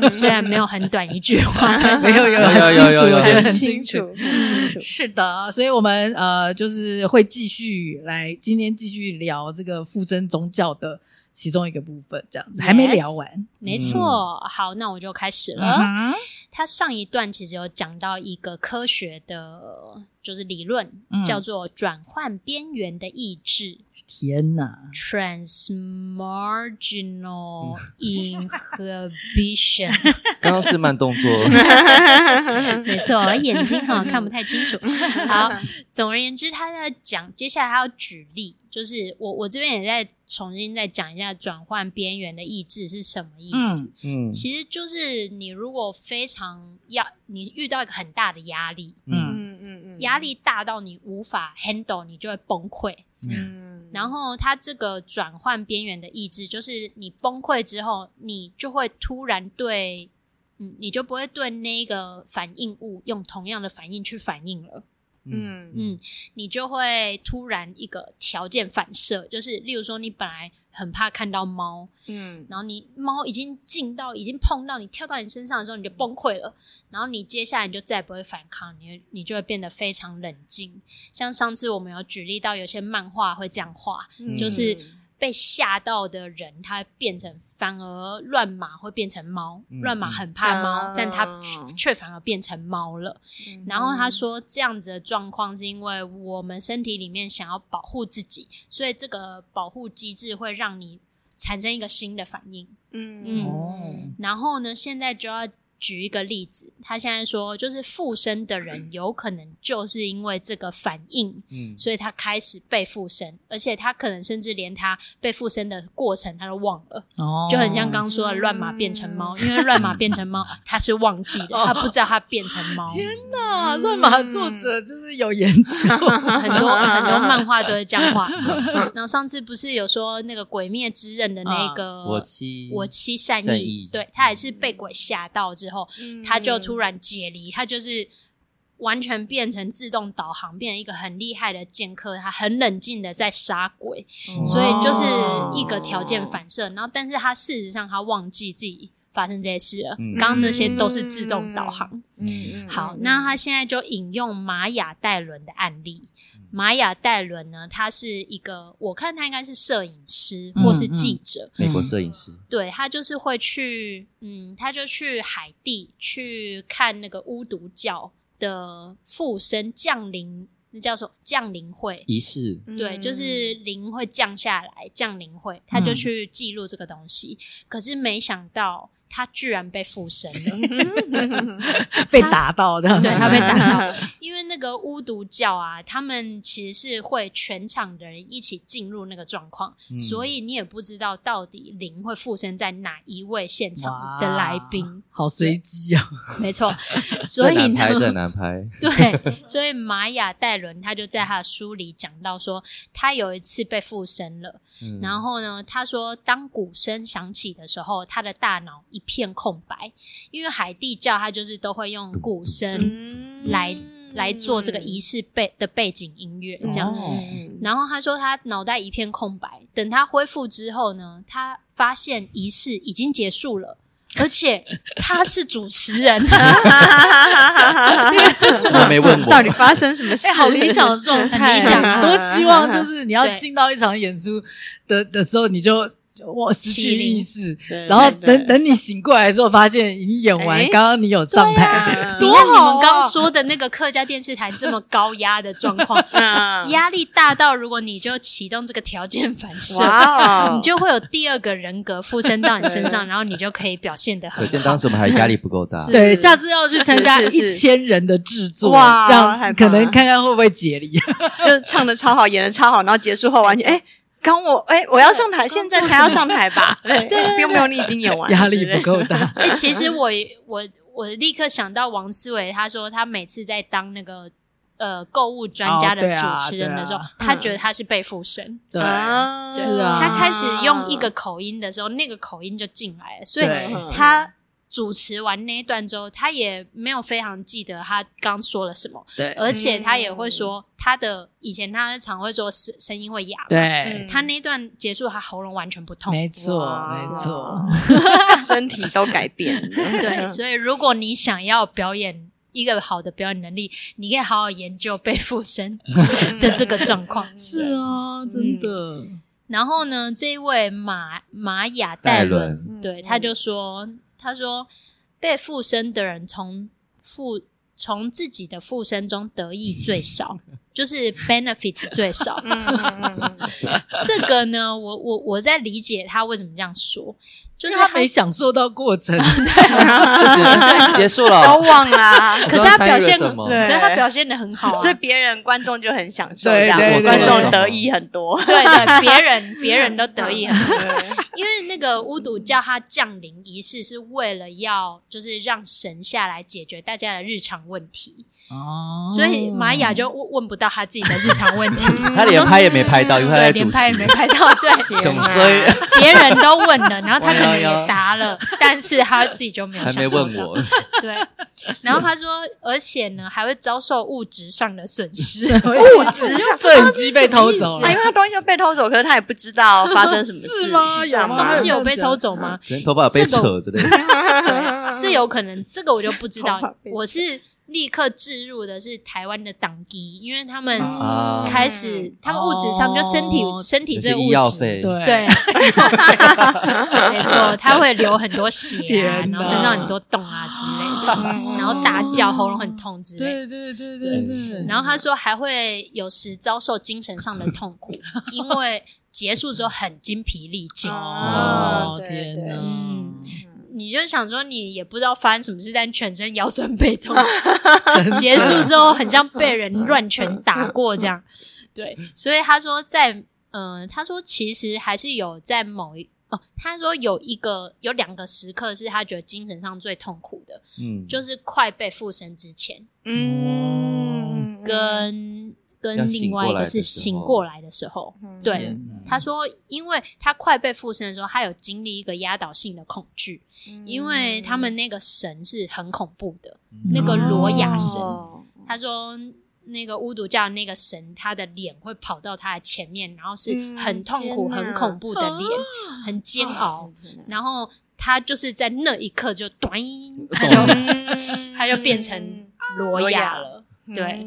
虽然没有很短一句话，没有有很清楚，我觉得很清楚，很清楚。是的，所以我们呃，就是会继续来，今天继续聊这个附身宗教的其中一个部分，这样子还没聊完。没错，好，那我就开始了。他上一段其实有讲到一个科学的，就是理论，叫做转换边缘的意志。天哪！Transmarginal inhibition，刚刚是慢动作，没错，我眼睛好像看不太清楚。好，总而言之，他在讲，接下来他要举例，就是我我这边也在重新再讲一下转换边缘的意志是什么意思。嗯，嗯其实就是你如果非常要，你遇到一个很大的压力，嗯，压力大到你无法 handle，你就会崩溃。嗯。然后他这个转换边缘的意志，就是你崩溃之后，你就会突然对，嗯，你就不会对那个反应物用同样的反应去反应了。嗯嗯，你就会突然一个条件反射，就是例如说，你本来很怕看到猫，嗯，然后你猫已经近到，已经碰到你，跳到你身上的时候，你就崩溃了。然后你接下来你就再也不会反抗，你你就会变得非常冷静。像上次我们有举例到，有些漫画会这样画，嗯、就是。被吓到的人，他变成反而乱马会变成猫，嗯、乱马很怕猫，嗯、但他却反而变成猫了。嗯、然后他说，这样子的状况是因为我们身体里面想要保护自己，所以这个保护机制会让你产生一个新的反应。嗯嗯，哦、然后呢，现在就要。举一个例子，他现在说，就是附身的人 有可能就是因为这个反应，嗯，所以他开始被附身，而且他可能甚至连他被附身的过程他都忘了，哦，就很像刚刚说的乱马变成猫，因为乱马变成猫 他是忘记的，他不知道他变成猫。天哪，乱马作者就是有研究，很多很多漫画都是这样画。然后上次不是有说那个《鬼灭之刃》的那个我妻我妻善意，对，他也是被鬼吓到之后。后，他就突然解离，他就是完全变成自动导航，变成一个很厉害的剑客，他很冷静的在杀鬼，哦、所以就是一个条件反射。然后，但是他事实上他忘记自己发生这些事了，刚刚、嗯、那些都是自动导航。嗯，好，那他现在就引用玛雅戴伦的案例。玛雅戴伦呢，他是一个，我看他应该是摄影师或是记者，嗯嗯、美国摄影师。对，他就是会去，嗯，他就去海地去看那个巫毒教的附身降临，那叫什么降临会仪式？对，就是灵会降下来降临会，他就去记录这个东西。嗯、可是没想到。他居然被附身了，被打到的，对，他被打到，因为那个巫毒教啊，他们其实是会全场的人一起进入那个状况，嗯、所以你也不知道到底灵会附身在哪一位现场的来宾，好随机啊，没错，所以呢，在南拍，对，所以玛雅戴伦他就在他的书里讲到说，他有一次被附身了，嗯、然后呢，他说当鼓声响起的时候，他的大脑一片空白，因为海地教他就是都会用鼓声来、嗯、来做这个仪式背的背景音乐这样。哦、然后他说他脑袋一片空白，等他恢复之后呢，他发现仪式已经结束了，而且他是主持人。怎么没问我到底发生什么事？欸、好理想的状态，多希望就是你要进到一场演出的的时候，你就。我失去意识，然后等等你醒过来的时候，发现已经演完。刚刚你有上台，你看你们刚说的那个客家电视台这么高压的状况，压力大到如果你就启动这个条件反射，你就会有第二个人格附身到你身上，然后你就可以表现的很好。可见当时我们还压力不够大。对，下次要去参加一千人的制作，这样可能看看会不会解离。就唱的超好，演的超好，然后结束后完全哎。刚我哎，我要上台，现在才要上台吧？对，不用不用，你已经演完，压力不够大。哎，其实我我我立刻想到王思维，他说他每次在当那个呃购物专家的主持人的时候，他觉得他是被附身。对，是啊。他开始用一个口音的时候，那个口音就进来了，所以他。主持完那一段之后，他也没有非常记得他刚说了什么，对，而且他也会说他的以前他常会说声声音会哑，对，他那一段结束，他喉咙完全不痛，没错，没错，身体都改变了，对，所以如果你想要表演一个好的表演能力，你可以好好研究被附身 的这个状况，是啊，真的。然后呢，这一位马马雅戴伦，对，他就说。他说：“被附身的人从附从自己的附身中得益最少，就是 benefits 最少。这个呢，我我我在理解他为什么这样说。”就是他没享受到过程，对，结束了，都忘啦。可是他表现，可是他表现的很好，所以别人观众就很享受，这样观众得意很多。对对，别人别人都得意很多，因为那个巫毒叫他降临仪式，是为了要就是让神下来解决大家的日常问题。哦，所以玛雅就问问不到他自己的日常问题，他连拍也没拍到，因为他在主持，连拍也没拍到，对，所以别人都问了，然后他可能 也答了，但是他自己就没有，还没问我，对，然后他说，而且呢，还会遭受物质上的损失，物质上，摄影机被偷走了，因为他东西被偷走，可是他也不知道发生什么事，有东西有被偷走吗？头发有被扯之类的，这有可能，这个我就不知道，我是。立刻置入的是台湾的党机，因为他们开始，他们物质上就身体身体这物质，对。对，没错，他会流很多血啊，然后身上很多洞啊之类的，然后大叫，喉咙很痛之类的，对对对对对。然后他说还会有时遭受精神上的痛苦，因为结束之后很精疲力尽。哦。天哪！嗯。你就想说，你也不知道发生什么事，但全身腰酸背痛，结束之后很像被人乱拳打过这样。对，所以他说在，嗯、呃，他说其实还是有在某一哦，他说有一个有两个时刻是他觉得精神上最痛苦的，嗯，就是快被附身之前，嗯，跟。跟另外一个是醒过来的时候，对、嗯、他说，因为他快被附身的时候，他有经历一个压倒性的恐惧，嗯、因为他们那个神是很恐怖的，嗯、那个罗亚神。哦、他说，那个巫毒教那个神，他的脸会跑到他的前面，然后是很痛苦、嗯、很恐怖的脸，啊、很煎熬，啊、然后他就是在那一刻就 短，他就、嗯、他就变成罗亚了，嗯、对。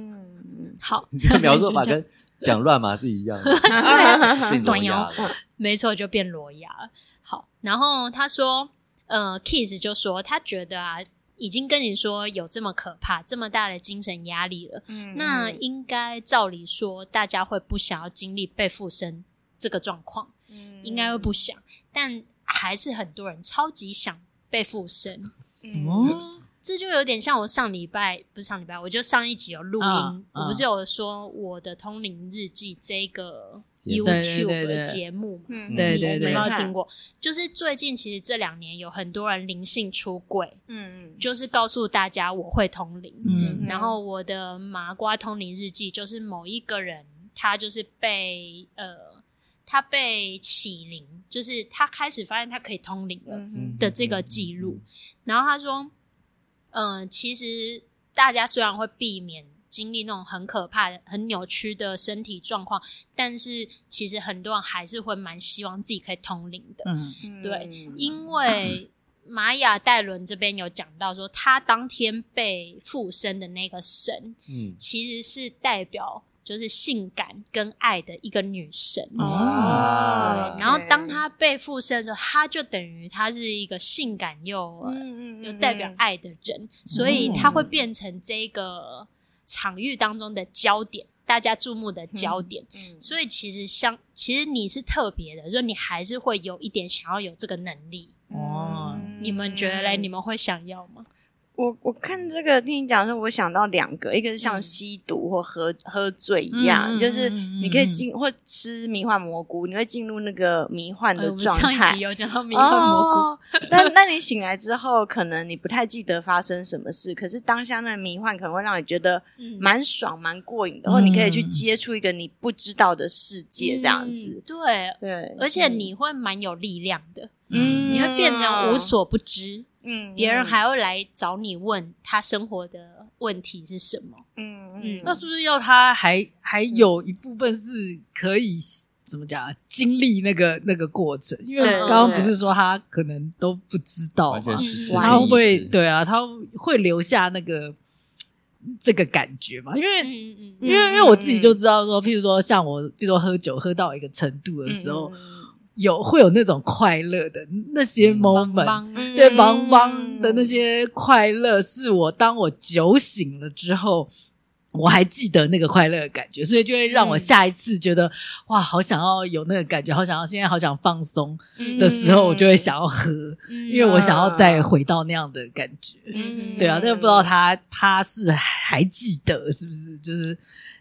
好，你这描述法跟讲乱码是一样的，短腰，没错，就变裸牙了。好，然后他说，呃，Keith 就说他觉得啊，已经跟你说有这么可怕、这么大的精神压力了，嗯，那应该照理说，大家会不想要经历被附身这个状况，嗯，应该会不想，但还是很多人超级想被附身，嗯。这就有点像我上礼拜不是上礼拜，我就上一集有录音，我不是有说我的通灵日记这个 YouTube 的节目，嗯，对对对，有没有听过？就是最近其实这两年有很多人灵性出轨，嗯嗯，就是告诉大家我会通灵，嗯，然后我的麻瓜通灵日记就是某一个人他就是被呃他被启灵，就是他开始发现他可以通灵了的这个记录，然后他说。嗯，其实大家虽然会避免经历那种很可怕的、很扭曲的身体状况，但是其实很多人还是会蛮希望自己可以通灵的。嗯，对，因为玛雅戴伦这边有讲到说，他当天被附身的那个神，嗯，其实是代表就是性感跟爱的一个女神哦。然后当她被附身的时候，她就等于她是一个性感又又代表爱的人，所以她会变成这个场域当中的焦点。大家注目的焦点，嗯嗯、所以其实像其实你是特别的，所以你还是会有一点想要有这个能力。哦，你们觉得嘞？你们会想要吗？我我看这个听你讲的时候，我想到两个，一个是像吸毒或喝喝醉一样，嗯、就是你可以进、嗯、或吃迷幻蘑菇，你会进入那个迷幻的状态。上一集有讲到迷幻蘑菇，哦、但那你醒来之后，可能你不太记得发生什么事，可是当下那个迷幻可能会让你觉得蛮爽、蛮过瘾的，或、嗯、你可以去接触一个你不知道的世界，这样子。对，对而且你会蛮有力量的，嗯，你会变成无所不知。嗯，别人还会来找你问他生活的问题是什么？嗯嗯，嗯那是不是要他还还有一部分是可以怎么讲经历那个那个过程？因为刚刚不是说他可能都不知道嘛？他会不会对啊？他会留下那个这个感觉嘛？因为、嗯嗯、因为因为我自己就知道说，譬如说像我，譬如说喝酒喝到一个程度的时候。嗯有会有那种快乐的那些 moment，、嗯、对，茫茫的那些快乐，是我当我酒醒了之后，我还记得那个快乐的感觉，所以就会让我下一次觉得、嗯、哇，好想要有那个感觉，好想要现在好想放松的时候，我就会想要喝，嗯、因为我想要再回到那样的感觉。嗯、对啊，但是不知道他他是还记得是不是？就是。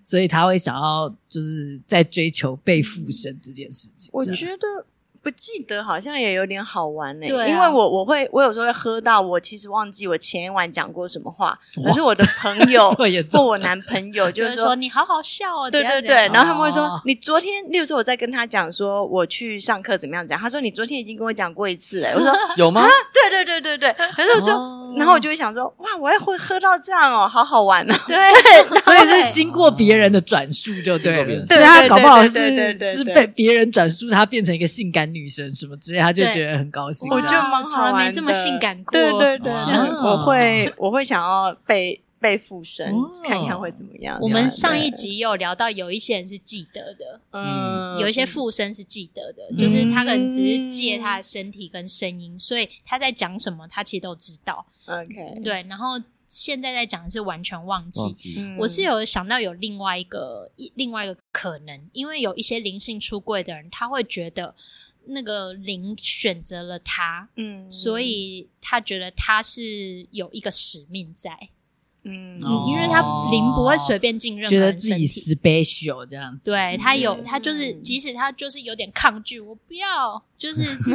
所以他会想要，就是在追求被附身这件事情。我觉得不记得好像也有点好玩呢、欸，对啊、因为我我会我有时候会喝到，我其实忘记我前一晚讲过什么话，可是我的朋友 或我男朋友就是说，说你好好笑哦，对对对，然后他们会说、哦、你昨天，例如说我在跟他讲说我去上课怎么样讲，他说你昨天已经跟我讲过一次了，我说 有吗？对对对对对，可是我说。哦。然后我就会想说，哇，我也会喝到这样哦，好好玩哦。对，所以是经过别人的转述就对了。对，他搞不好是是被别人转述，他变成一个性感女神什么之类，他就觉得很高兴。我就从来没这么性感过。对对对，我会我会想要被被附身，看看会怎么样。我们上一集有聊到，有一些人是记得的，嗯，有一些附身是记得的，就是他可能只是借他的身体跟声音，所以他在讲什么，他其实都知道。OK，对，然后现在在讲的是完全忘记。我是有想到有另外一个一另外一个可能，因为有一些灵性出柜的人，他会觉得那个灵选择了他，嗯，所以他觉得他是有一个使命在。嗯，因为他灵不会随便进任何人身体，觉得自己 special 这样。对，他有，他就是，即使他就是有点抗拒，我不要，就是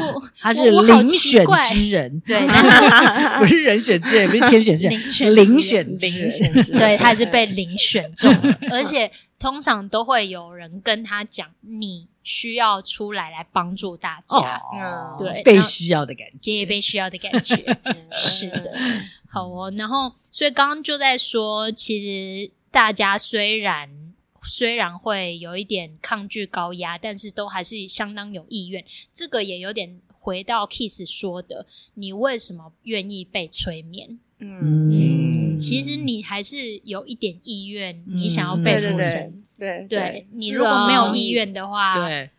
我，他是灵选之人，对，但是不是人选之人，不是天选之人，灵选之人，对，他也是被灵选中，而且通常都会有人跟他讲，你需要出来来帮助大家，对，被需要的感觉，也被需要的感觉，是的。好哦，然后所以刚刚就在说，其实大家虽然虽然会有一点抗拒高压，但是都还是相当有意愿。这个也有点回到 Kiss 说的，你为什么愿意被催眠？嗯，嗯，其实你还是有一点意愿，你想要被附身。对对，你如果没有意愿的话，对。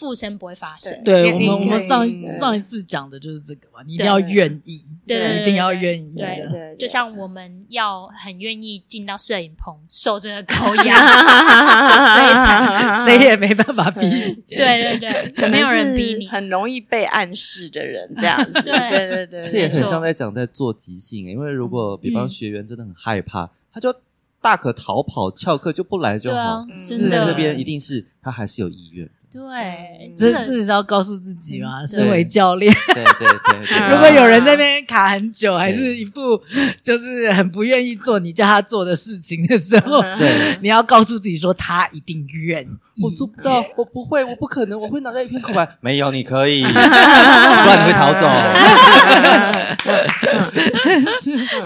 附身不会发生。对，我们我们上上一次讲的就是这个嘛，你一定要愿意，对，一定要愿意。对对，就像我们要很愿意进到摄影棚，受这个高压，所以才 谁也没办法逼你。对对对，没有人逼你，很容易被暗示的人这样子。对对对，这也很像在讲在做即兴，因为如果比方学员真的很害怕，他就大可逃跑翘课就不来就好。是在这边一定是他还是有意愿。对，这这是要告诉自己嘛？身为教练，对对对，如果有人在那边卡很久，还是一副就是很不愿意做你叫他做的事情的时候，对，你要告诉自己说他一定愿意。我做不到，我不会，我不可能，我会脑袋一片空白。没有，你可以，不然你会逃走。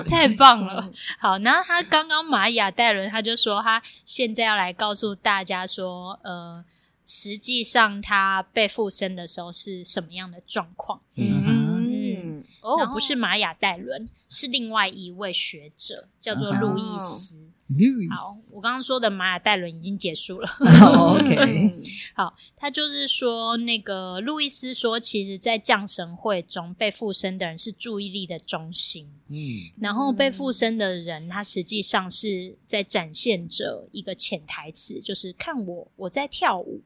太棒了！好，然后他刚刚玛雅戴伦他就说，他现在要来告诉大家说，呃。实际上，他被附身的时候是什么样的状况？嗯嗯，哦，不是玛雅戴伦，是另外一位学者，叫做路易斯。好，我刚刚说的玛雅戴伦已经结束了。Oh, OK，好，他就是说，那个路易斯说，其实，在降神会中被附身的人是注意力的中心。嗯，然后被附身的人，他实际上是在展现着一个潜台词，就是看我，我在跳舞。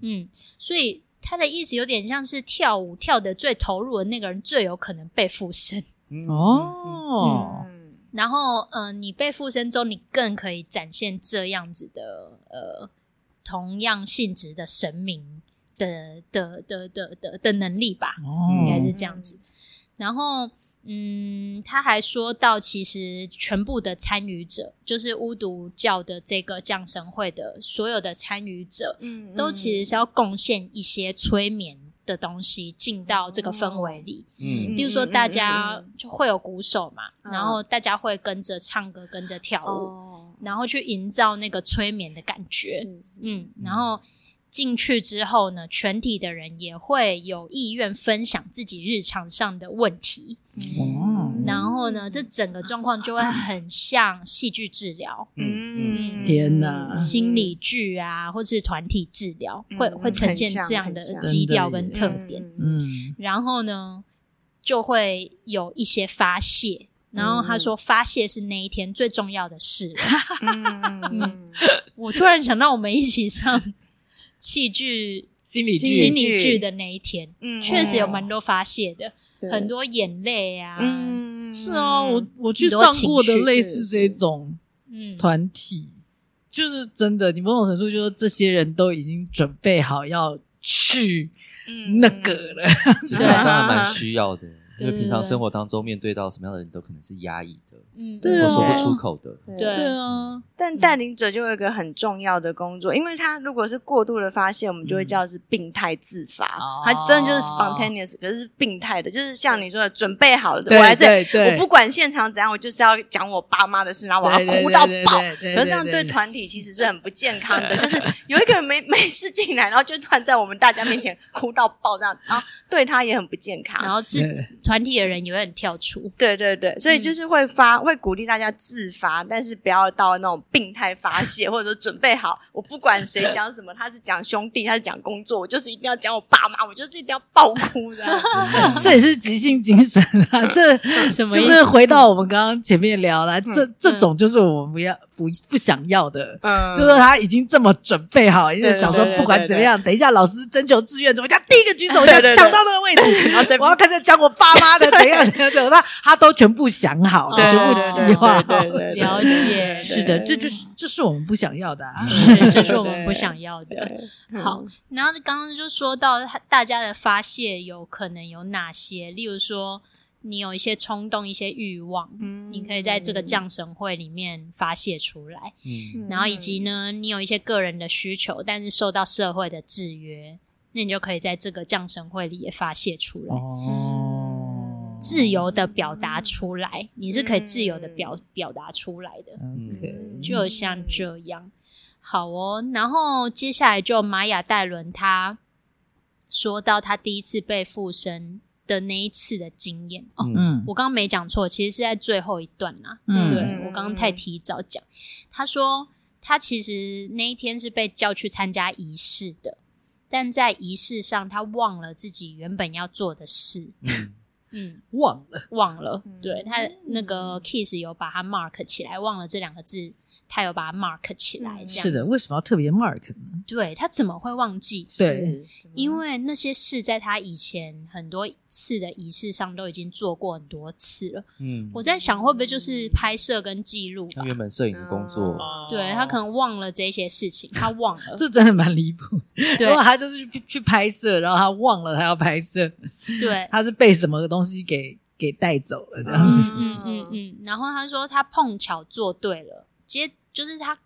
嗯，所以他的意思有点像是跳舞跳得最投入的那个人，最有可能被附身。哦。嗯然后，呃，你被附身之后，你更可以展现这样子的，呃，同样性质的神明的的的的的的能力吧，哦、应该是这样子。然后，嗯，他还说到，其实全部的参与者，就是巫毒教的这个降神会的所有的参与者，嗯，都其实是要贡献一些催眠。的东西进到这个氛围里，嗯，例如说大家就会有鼓手嘛，嗯、然后大家会跟着唱歌，跟着跳舞，哦、然后去营造那个催眠的感觉，嗯，然后进去之后呢，全体的人也会有意愿分享自己日常上的问题，嗯，然后呢，这整个状况就会很像戏剧治疗，嗯，天哪，心理剧啊，或是团体治疗，会会呈现这样的基调跟特点，嗯，然后呢，就会有一些发泄，然后他说发泄是那一天最重要的事，嗯，我突然想到我们一起上。戏剧、心理剧、心理剧。的那一天，嗯，确实有蛮多发泄的，很多眼泪啊，嗯，是啊，我我去上过的类似这种团体，就是真的，你某种程度就是这些人都已经准备好要去那个了，其实好像还蛮需要的，因为平常生活当中面对到什么样的人都可能是压抑的。嗯，我说不出口的，对。啊。但带领者就有一个很重要的工作，因为他如果是过度的发泄，我们就会叫是病态自发。他真的就是 spontaneous，可是是病态的，就是像你说的，准备好了，我来这，我不管现场怎样，我就是要讲我爸妈的事，然后我要哭到爆。可是这样对团体其实是很不健康的，就是 有一个人每每次进来，然后就突然在我们大家面前哭到爆这样，然后对他也很不健康，然后这团体的人也会很跳出。对对对，所以就是会发。会鼓励大家自发，但是不要到那种病态发泄，或者说准备好，我不管谁讲什么，他是讲兄弟，他是讲工作，我就是一定要讲我爸妈，我就是一定要爆哭的。这也是即兴精神啊！这什么？就是回到我们刚刚前面聊了，这这种就是我们不要不不想要的。嗯，就是他已经这么准备好，因为想说不管怎么样，等一下老师征求志愿，我要第一个举手，我要 抢到那个位置，我要开始讲我爸妈的，怎样怎样怎样，他 他都全部想好，全部。计划对对，了解，是的，这就是这是我们不想要的，是这是我们不想要的。好，然后刚刚就说到大家的发泄有可能有哪些，例如说你有一些冲动、一些欲望，嗯，你可以在这个降神会里面发泄出来，嗯，然后以及呢，你有一些个人的需求，但是受到社会的制约，那你就可以在这个降神会里也发泄出来，哦。自由的表达出来，你是可以自由的表、嗯、表达出来的。Okay. 就像这样，好哦。然后接下来就玛雅戴伦他说到他第一次被附身的那一次的经验。哦，嗯，我刚刚没讲错，其实是在最后一段呐。嗯，对，我刚刚太提早讲。他说他其实那一天是被叫去参加仪式的，但在仪式上他忘了自己原本要做的事。嗯嗯，忘了，忘了。对，他那个 kiss 有把它 mark 起来，忘了这两个字。他有把它 mark 起来，这样。是的，为什么要特别 mark 呢？对，他怎么会忘记？对，因为那些事在他以前很多次的仪式上都已经做过很多次了。嗯，我在想会不会就是拍摄跟记录？他原本摄影的工作，对，他可能忘了这些事情，他忘了。这真的蛮离谱。对，他就是去去拍摄，然后他忘了他要拍摄。对，他是被什么东西给给带走了这样子。嗯嗯嗯。然后他说他碰巧做对了，接。就是他，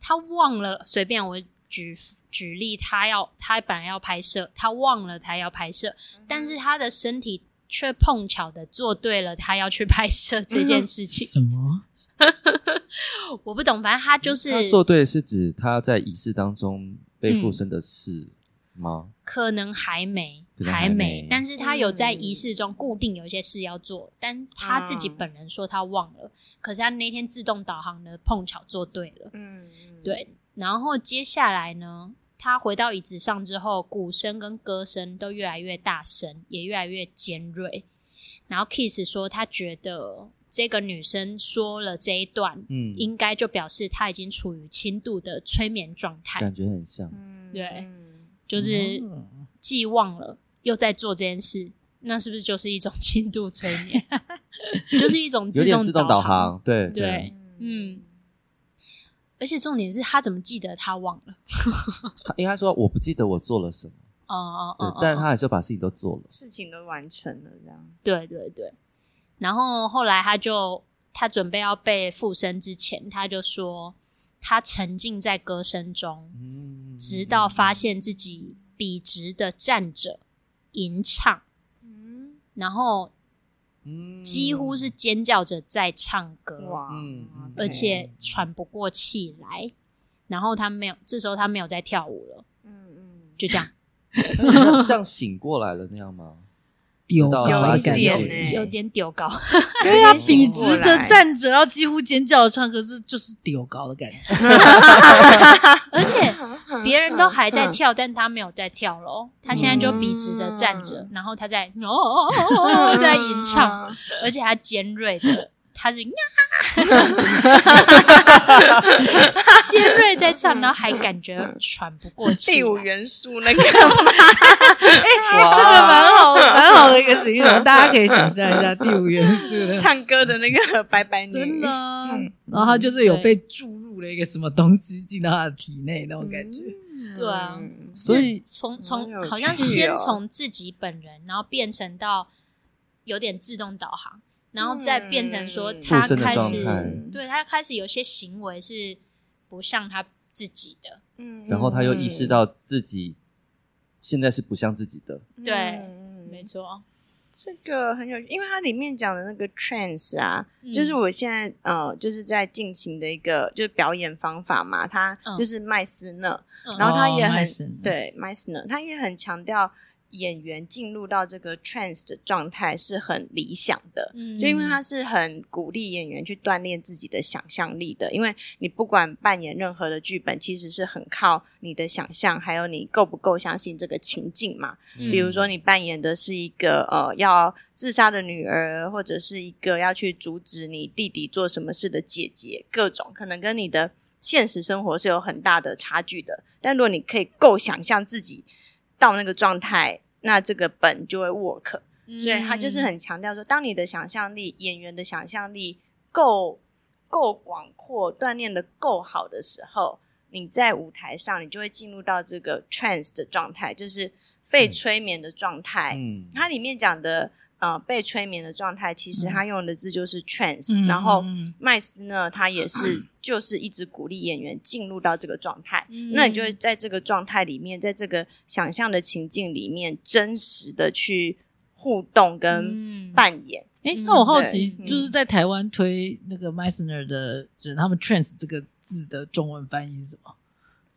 他忘了随便我举举例，他要他本来要拍摄，他忘了他要拍摄，但是他的身体却碰巧的做对了，他要去拍摄这件事情。什么？我不懂，反正他就是他做对，是指他在仪式当中被附身的事。吗？可能还没，还没，但是他有在仪式中固定有一些事要做，嗯、但他自己本人说他忘了，嗯、可是他那天自动导航的碰巧做对了，嗯，对，然后接下来呢，他回到椅子上之后，鼓声跟歌声都越来越大声，也越来越尖锐，然后 Kiss 说他觉得。这个女生说了这一段，嗯，应该就表示她已经处于轻度的催眠状态，感觉很像，对，就是既忘了又在做这件事，那是不是就是一种轻度催眠？就是一种自动自动导航，对对，嗯。而且重点是他怎么记得他忘了？应该说我不记得我做了什么，哦哦哦，但是他还是把事情都做了，事情都完成了，这样，对对对。然后后来他就他准备要被附身之前，他就说他沉浸在歌声中，嗯、直到发现自己笔直的站着吟唱，嗯、然后几乎是尖叫着在唱歌，哇。而且喘不过气来。然后他没有，这时候他没有在跳舞了，嗯嗯，就这样，像醒过来了那样吗？丢高一点，有点丢高。对啊，笔直着站着，然后几乎尖叫的唱歌，这就是丢高的感觉。而且别人都还在跳，但他没有在跳咯。他现在就笔直着站着，然后他在哦，在吟唱，而且他尖锐的。他是呀，尖锐在 唱，然后还感觉喘不过气。第五元素那个，哎，这个蛮好，蛮好的一个形容，大家可以想象一下第五元素的 唱歌的那个白白女，真的。然后他就是有被注入了一个什么东西进到他的体内那种感觉。对啊，所以从从好像先从自己本人，然后变成到有点自动导航。然后再变成说，他开始，嗯、对，他开始有些行为是不像他自己的，嗯，然后他又意识到自己现在是不像自己的，对，嗯、没错，这个很有，因为它里面讲的那个 trance 啊，嗯、就是我现在呃，就是在进行的一个就是表演方法嘛，他就是麦斯纳，嗯、然后他也很、哦、对麦斯呢，他也很强调。演员进入到这个 trance 的状态是很理想的，嗯，就因为他是很鼓励演员去锻炼自己的想象力的，因为你不管扮演任何的剧本，其实是很靠你的想象，还有你够不够相信这个情境嘛。嗯，比如说你扮演的是一个呃要自杀的女儿，或者是一个要去阻止你弟弟做什么事的姐姐，各种可能跟你的现实生活是有很大的差距的。但如果你可以够想象自己到那个状态。那这个本就会 work，所以他就是很强调说，当你的想象力、演员的想象力够够广阔、锻炼的够好的时候，你在舞台上，你就会进入到这个 trance 的状态，就是被催眠的状态。嗯，它里面讲的。呃，被催眠的状态，其实他用的字就是 trance，嗯，然后麦斯呢，他也是 就是一直鼓励演员进入到这个状态。嗯，那你就会在这个状态里面，在这个想象的情境里面，真实的去互动跟扮演。哎，嗯，那我好奇，就是在台湾推那个 masner 的人，他们 trance 这个字的中文翻译是什么？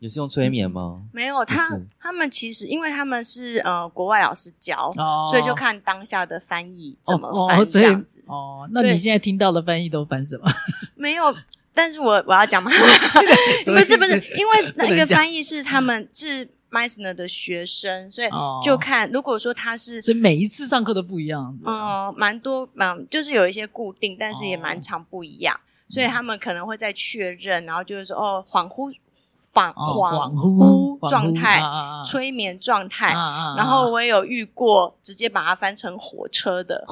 也是用催眠吗？没有，他他们其实因为他们是呃国外老师教，所以就看当下的翻译怎么翻这样子。哦，那你现在听到的翻译都翻什么？没有，但是我我要讲嘛，不是不 是，因为那个翻译是他们是 Meisner 的学生，所以就看如果说他是，所以每一次上课都不一样。嗯，蛮多，嗯，就是有一些固定，但是也蛮常不一样，所以他们可能会在确认，然后就是说哦，恍惚。恍恍惚状态，催眠状态，然后我也有遇过直接把它翻成火车的。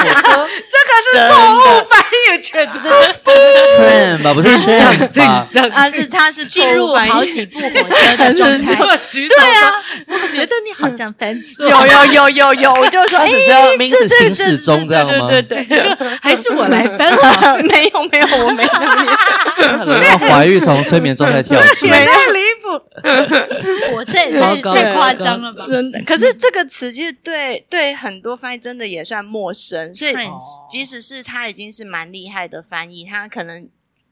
火车，这个是错误翻译，确实是 train 吧，不是 train 吧？它是它是进入好几部火车的状态。对啊，我觉得你好像翻错。有有有有有，我就说，哎，名字行驶中这样吗？对对对，还是我来翻好？没有没有，我没有。要怀孕从。催眠状态跳出来，太离谱！我这也太太夸张了吧？真的。可是这个词其实对对很多翻译真的也算陌生，所以即使是他已经是蛮厉害的翻译，他可能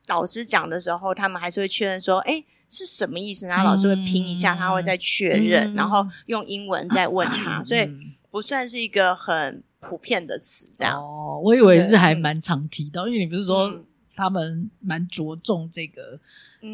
老师讲的时候，他们还是会确认说：“哎，是什么意思？然后老师会拼一下，他会再确认，嗯、然后用英文再问他，所以不算是一个很普遍的词。这样哦，我以为是还蛮常提到，因为你不是说他们蛮着重这个。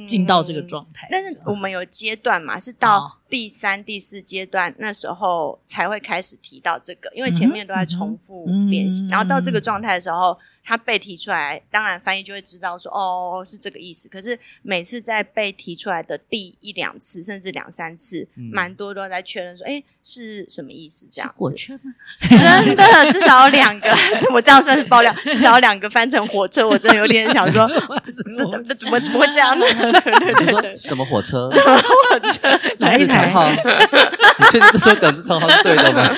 进到这个状态，但是我们有阶段嘛，是到第三、第四阶段那时候才会开始提到这个，因为前面都在重复练习，然后到这个状态的时候。他被提出来，当然翻译就会知道说哦，是这个意思。可是每次在被提出来的第一两次，甚至两三次，蛮、嗯、多都在确认说，哎，是什么意思？这样子。火车吗？真的，至少有两个，我这样算是爆料，至少有两个翻成火车，我真的有点想说，怎么怎么怎么怎么会这样呢？对对对对，什么火车？什么火车？来一台号？你确定这说讲这称号是对的吗？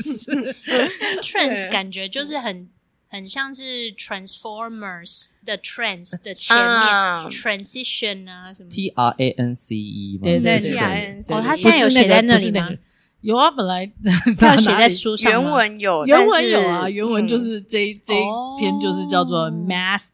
是。Trans 感觉就是。很很像是 Transformers 的 trans 的前面、uh, transition 啊什么。T R A N C E 对对对哦，他现在有写在那里吗？有啊，本来 要写在书上。原文有，原文有啊，原文就是这这一篇就是叫做 Masks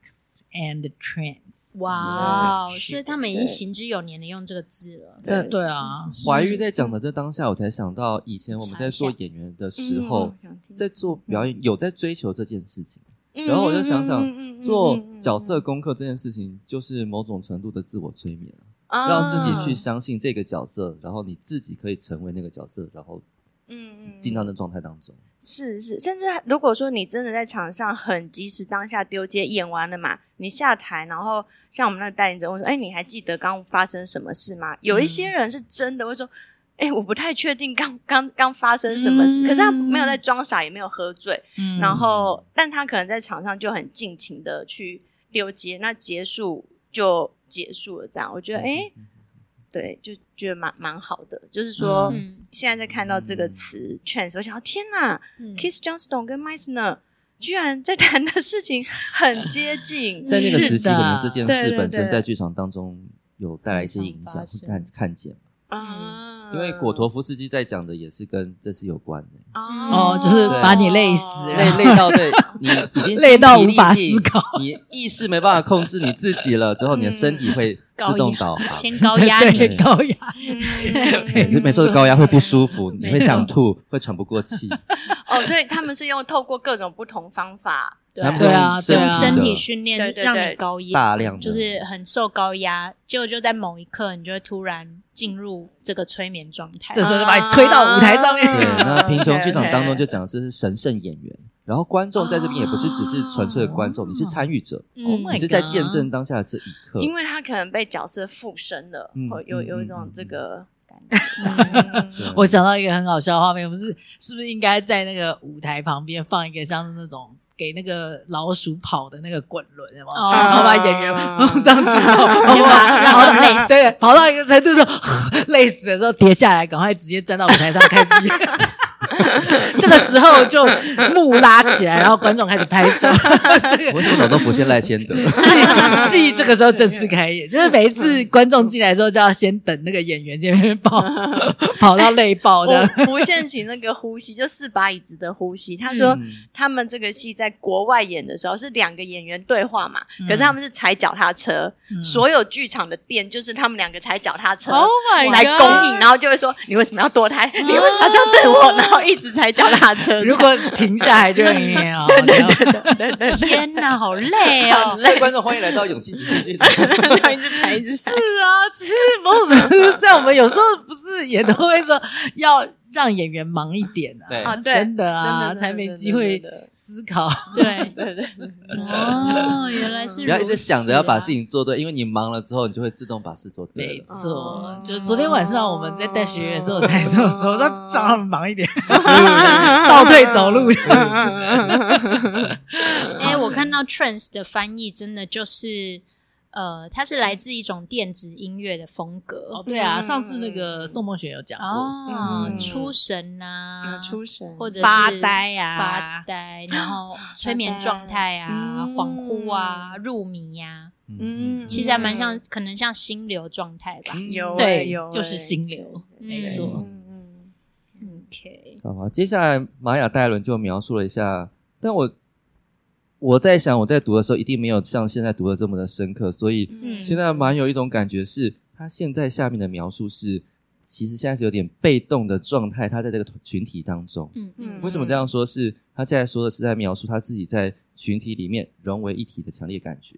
and Trans。哇哦！所以他们已经行之有年的用这个字了。对对啊，怀玉在讲的这当下，我才想到以前我们在做演员的时候，在做表演有在追求这件事情。然后我就想想，做角色功课这件事情，就是某种程度的自我催眠啊，让自己去相信这个角色，然后你自己可以成为那个角色，然后。嗯嗯，进到那状态当中，是是，甚至如果说你真的在场上很及时当下丢接演完了嘛，你下台，然后像我们那个带领者问说，哎，你还记得刚发生什么事吗？有一些人是真的会说，哎，我不太确定刚刚刚发生什么事，可是他没有在装傻，也没有喝醉，嗯。然后但他可能在场上就很尽情的去丢接，那结束就结束了，这样。我觉得，哎。对，就觉得蛮蛮好的，就是说，嗯、现在在看到这个词 trans，我想，天哪、嗯、Keith Johnstone 跟 Meisner 居然在谈的事情很接近，在那个时期，可能这件事本身在剧场当中有带来一些影响，会看看见啊。因为果陀夫斯基在讲的也是跟这是有关的。哦，就是把你累死，累累到对 你已经累到无法思考，你意识没办法控制你自己了，之后你的身体会自动导航，先高压你，高压，没错，高压会不舒服，你会想吐，会喘不过气。哦，所以他们是用透过各种不同方法。对啊，用身体训练让你高压，大量就是很受高压，结果就在某一刻，你就会突然进入这个催眠状态，这时候就把你推到舞台上面。对，那贫穷剧场当中就讲的是神圣演员，然后观众在这边也不是只是纯粹的观众，你是参与者，你是在见证当下的这一刻，因为他可能被角色附身了，有有一种这个感觉。我想到一个很好笑的画面，不是是不是应该在那个舞台旁边放一个像那种。给那个老鼠跑的那个滚轮，然后把演员弄上去，然后跑到累死，跑到一个程度说 累死的时候跌下来，赶快直接站到舞台上开始演。这个时候就幕拉起来，然后观众开始拍手。我怎么脑中浮现赖先德？戏 戏这个时候正式开演，就是每一次观众进来的时候，就要先等那个演员这边跑，跑到累爆的。浮现起那个呼吸，就四把椅子的呼吸。他说他们这个戏在国外演的时候是两个演员对话嘛，可是他们是踩脚踏车，所有剧场的店就是他们两个踩脚踏车来供应，然后就会说你为什么要堕胎？你为什么要这样对我？然后。一直踩脚踏车，如果停下来就很累哦。对对对对对，天哪，好累哦！累，观众欢迎来到勇气极限剧场。一直踩，一直踩。是啊，其实某种程度在我们有时候不是也都会说要。让演员忙一点啊！对，真的啊，才没机会思考。对 对对，哦，原来是不要一直想着要把事情做对，因为你忙了之后，你就会自动把事做对。没错，就昨天晚上我们在带学员的时候才这么说，说让他们忙一点，倒退走路这样子。哎，我看到 trance 的翻译真的就是。呃，它是来自一种电子音乐的风格。哦，对啊，上次那个宋梦雪有讲过，哦，出神啊，出神，或者是发呆呀，发呆，然后 催眠状态啊，恍惚啊，入迷呀，嗯，其实还蛮像，可能像心流状态吧。有，对，有，就是心流，没错。嗯，OK。好，接下来玛雅戴伦就描述了一下，但我。我在想，我在读的时候一定没有像现在读的这么的深刻，所以现在蛮有一种感觉是，他现在下面的描述是，其实现在是有点被动的状态，他在这个群体当中。嗯嗯。为什么这样说？是他现在说的是在描述他自己在群体里面融为一体的强烈感觉，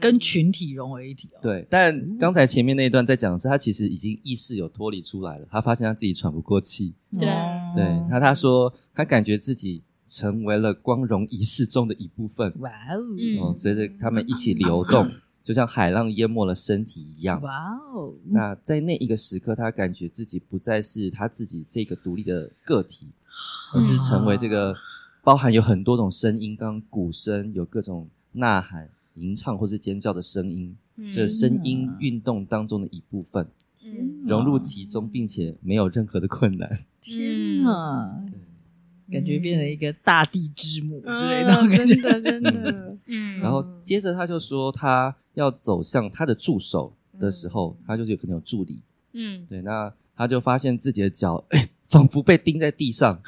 跟群体融为一体哦。对，但刚才前面那一段在讲的是，他其实已经意识有脱离出来了，他发现他自己喘不过气。对对，那他说他感觉自己。成为了光荣仪式中的一部分。哇哦！嗯，随着他们一起流动，就像海浪淹没了身体一样。哇哦！那在那一个时刻，他感觉自己不再是他自己这个独立的个体，而是成为这个包含有很多种声音，刚刚鼓声有各种呐喊、吟唱或是尖叫的声音，这声音运动当中的一部分，融入其中，并且没有任何的困难。天啊！感觉变成一个大地之母之类的感觉，真的真的。嗯，然后接着他就说，他要走向他的助手的时候，他就是有可能有助理。嗯，对，那他就发现自己的脚，哎，仿佛被钉在地上，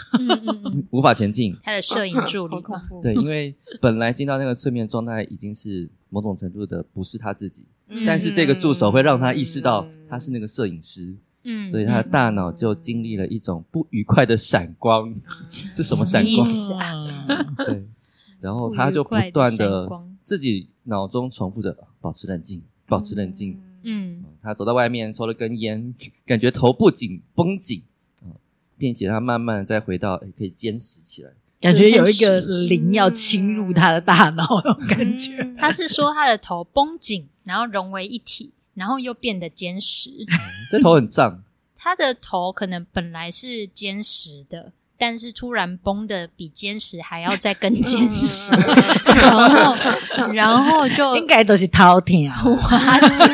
无法前进。他的摄影助理，对，因为本来进到那个催眠状态已经是某种程度的不是他自己，但是这个助手会让他意识到他是那个摄影师。嗯，所以他的大脑就经历了一种不愉快的闪光，是什么闪光？啊？对，然后他就不断的自己脑中重复着保持冷静，保持冷静。嗯，他走到外面抽了根烟，感觉头不紧绷紧，并且他慢慢再回到可以坚实起来，感觉有一个灵要侵入他的大脑那种感觉。他是说他的头绷紧，然后融为一体。然后又变得坚实，这头很胀。他的头可能本来是坚实的，但是突然崩的比坚实还要再更坚实，然后然后就应该都是头痛瓦解，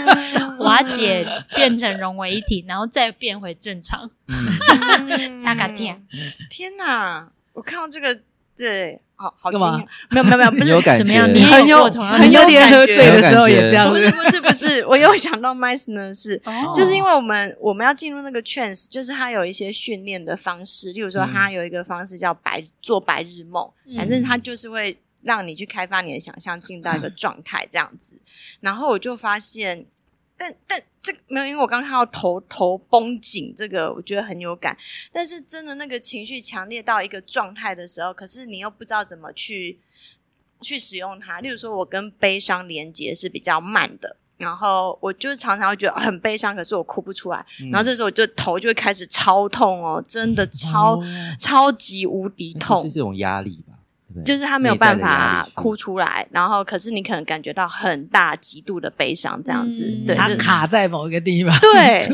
瓦解变成融为一体，然后再变回正常。大嘎天，天哪！我看到这个。对，好好惊讶，没有没有没有，不是有感怎么样？你很有很有点喝醉的时候也这样，不是不是不 是，我又想到 Mice 呢，是就是因为我们我们要进入那个 trance，就是他有一些训练的方式，例如说他有一个方式叫白做白日梦，反正他就是会让你去开发你的想象，进到一个 状态这样子，然后我就发现。但但这个没有，因为我刚看到头头绷紧，这个我觉得很有感。但是真的那个情绪强烈到一个状态的时候，可是你又不知道怎么去去使用它。例如说，我跟悲伤连接是比较慢的，然后我就是常常会觉得很悲伤，可是我哭不出来。嗯、然后这时候我就头就会开始超痛哦，真的超、哦、超级无敌痛，是这种压力吧。就是他没有办法哭出来，然后可是你可能感觉到很大极度的悲伤，这样子，对，他卡在某一个地方，对，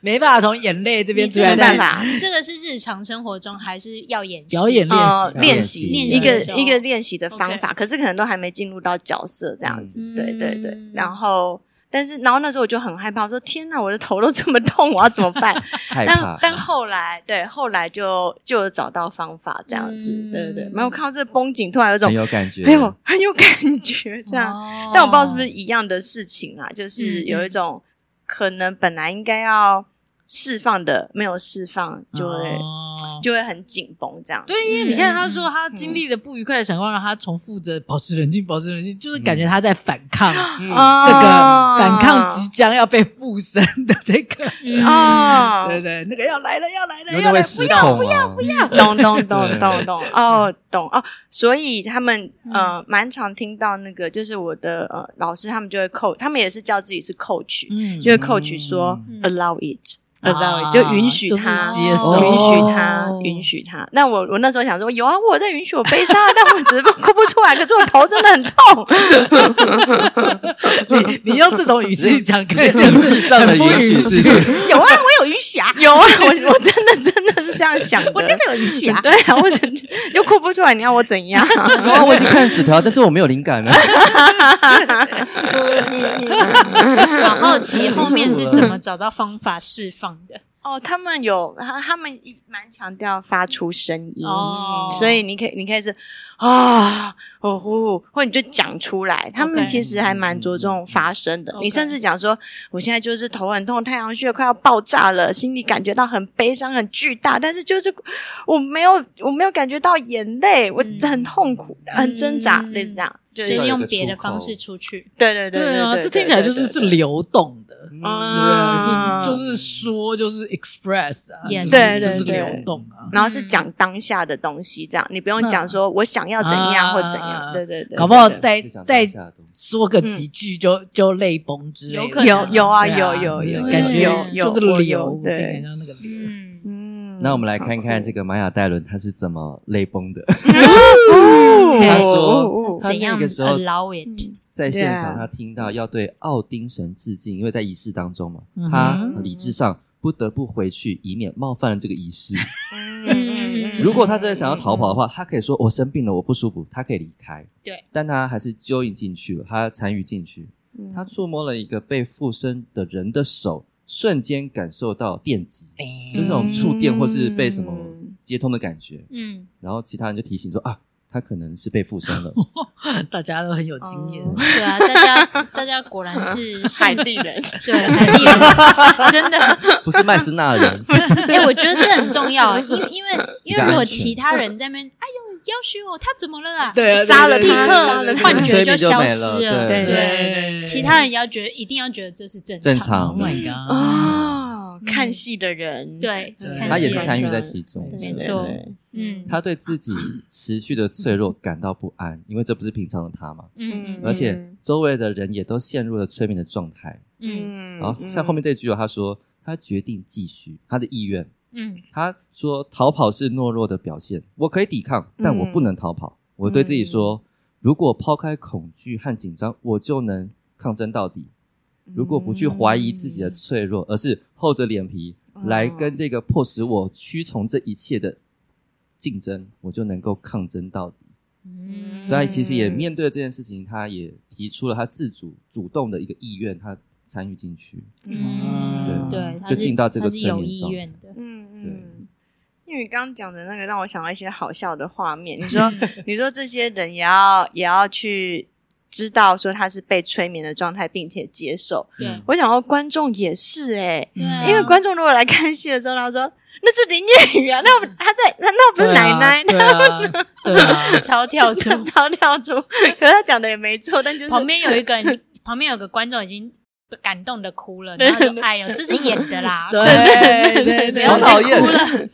没办法从眼泪这边出来，没办法。这个是日常生活中还是要演表演练习练习一个一个练习的方法，可是可能都还没进入到角色这样子，对对对，然后。但是，然后那时候我就很害怕，我说：“天哪，我的头都这么痛，我要怎么办？”害怕。但后来，对，后来就就有找到方法，这样子，对对对。没有看到这个绷紧，突然有种很有感觉，没有很有感觉，这样。但我不知道是不是一样的事情啊，就是有一种可能本来应该要释放的，没有释放，就会。就会很紧绷，这样。对，因为你看，他说他经历了不愉快的闪光，让他重复着保持冷静，保持冷静，就是感觉他在反抗这个反抗即将要被附身的这个啊，对对，那个要来了，要来了，要来，不要不要不要，咚咚咚咚咚，哦懂哦，所以他们呃蛮常听到那个，就是我的呃老师，他们就会 coach，他们也是叫自己是 coach，嗯，就会 coach 说 allow it。就允许他接受，允许他，允许他。那我我那时候想说，有啊，我在允许我悲伤，但我只是哭不出来。可是我头真的很痛。你你用这种语气 讲，可以理智上的允许是？有啊，我有允许啊，有啊，我我真的真的是这样想，我真的有允许啊。对啊，我真就哭不出来，你要我怎样？然后我已经看纸条，但是我没有灵感了。好好奇后面是怎么找到方法释放的。哦，他们有，他他们蛮强调发出声音，哦，所以你可以，你可以是啊，哦呼，或你就讲出来。他们其实还蛮着重发声的。你甚至讲说，我现在就是头很痛，太阳穴快要爆炸了，心里感觉到很悲伤、很巨大，但是就是我没有，我没有感觉到眼泪，我很痛苦、很挣扎，类似这样，就是用别的方式出去。对对对对啊，这听起来就是是流动的。啊，就是说，就是 express 啊，对对对，就是流动啊，然后是讲当下的东西，这样你不用讲说我想要怎样或怎样，对对对，搞不好再再说个几句就就泪崩之类的，有有啊有有有，感觉有就是流，对，那个流，嗯，那我们来看看这个玛雅戴伦他是怎么泪崩的。他说他那个时候。在现场，他听到要对奥丁神致敬，因为在仪式当中嘛，他理智上不得不回去，以免冒犯了这个仪式。如果他真的想要逃跑的话，他可以说：“我生病了，我不舒服。”他可以离开。对，但他还是 join 进去了，他参与进去。他触摸了一个被附身的人的手，瞬间感受到电击，就是这种触电或是被什么接通的感觉。嗯，然后其他人就提醒说：“啊。”他可能是被附身了，大家都很有经验。对啊，大家大家果然是 海地人，对海地人，真的不是麦斯纳人。哎，我觉得这很重要，因因为因为如果其他人在那边，哎呦，要求哦，他怎么了啦？对，杀了立刻幻觉就消失了。对对，其他人要觉得一定要觉得这是正正常。Oh my god！啊，看戏的人，对，他也是参与在其中，没错。嗯，他对自己持续的脆弱感到不安，因为这不是平常的他嘛。嗯，而且周围的人也都陷入了催眠的状态。嗯，然后像后面这句话，他说他决定继续他的意愿。嗯，他说逃跑是懦弱的表现，我可以抵抗，但我不能逃跑。我对自己说，如果抛开恐惧和紧张，我就能抗争到底。如果不去怀疑自己的脆弱，而是厚着脸皮来跟这个迫使我屈从这一切的。竞争，我就能够抗争到底。嗯，所以其实也面对了这件事情，他也提出了他自主、主动的一个意愿，他参与进去。嗯，对，就进到这个催眠状态。嗯嗯，对。因为你刚刚讲的那个，让我想到一些好笑的画面。你说，你说这些人也要也要去知道说他是被催眠的状态，并且接受。对，我想说观众也是哎，因为观众如果来看戏的时候，他说。那是林月雨啊，那 他在，那那不是奶奶，对啊，超跳出，超跳出。可是他讲的也没错，但就是旁边有一个人，旁边有个观众已经感动的哭了，然后就 哎呦，这是演的啦，对 对对，好讨厌，